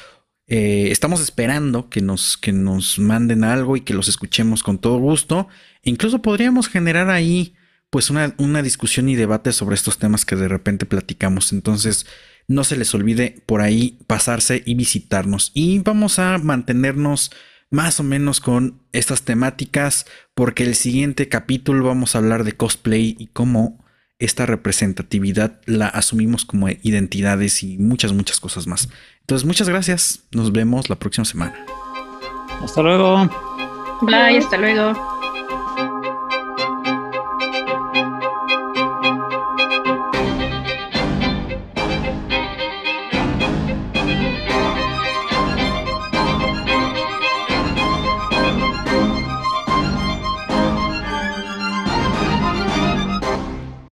Eh, estamos esperando que nos, que nos manden algo y que los escuchemos con todo gusto. incluso podríamos generar ahí pues una, una discusión y debate sobre estos temas que de repente platicamos. Entonces, no se les olvide por ahí pasarse y visitarnos. Y vamos a mantenernos más o menos con estas temáticas porque el siguiente capítulo vamos a hablar de cosplay y cómo esta representatividad la asumimos como identidades y muchas, muchas cosas más. Entonces, muchas gracias. Nos vemos la próxima semana. Hasta luego. Bye, hasta luego.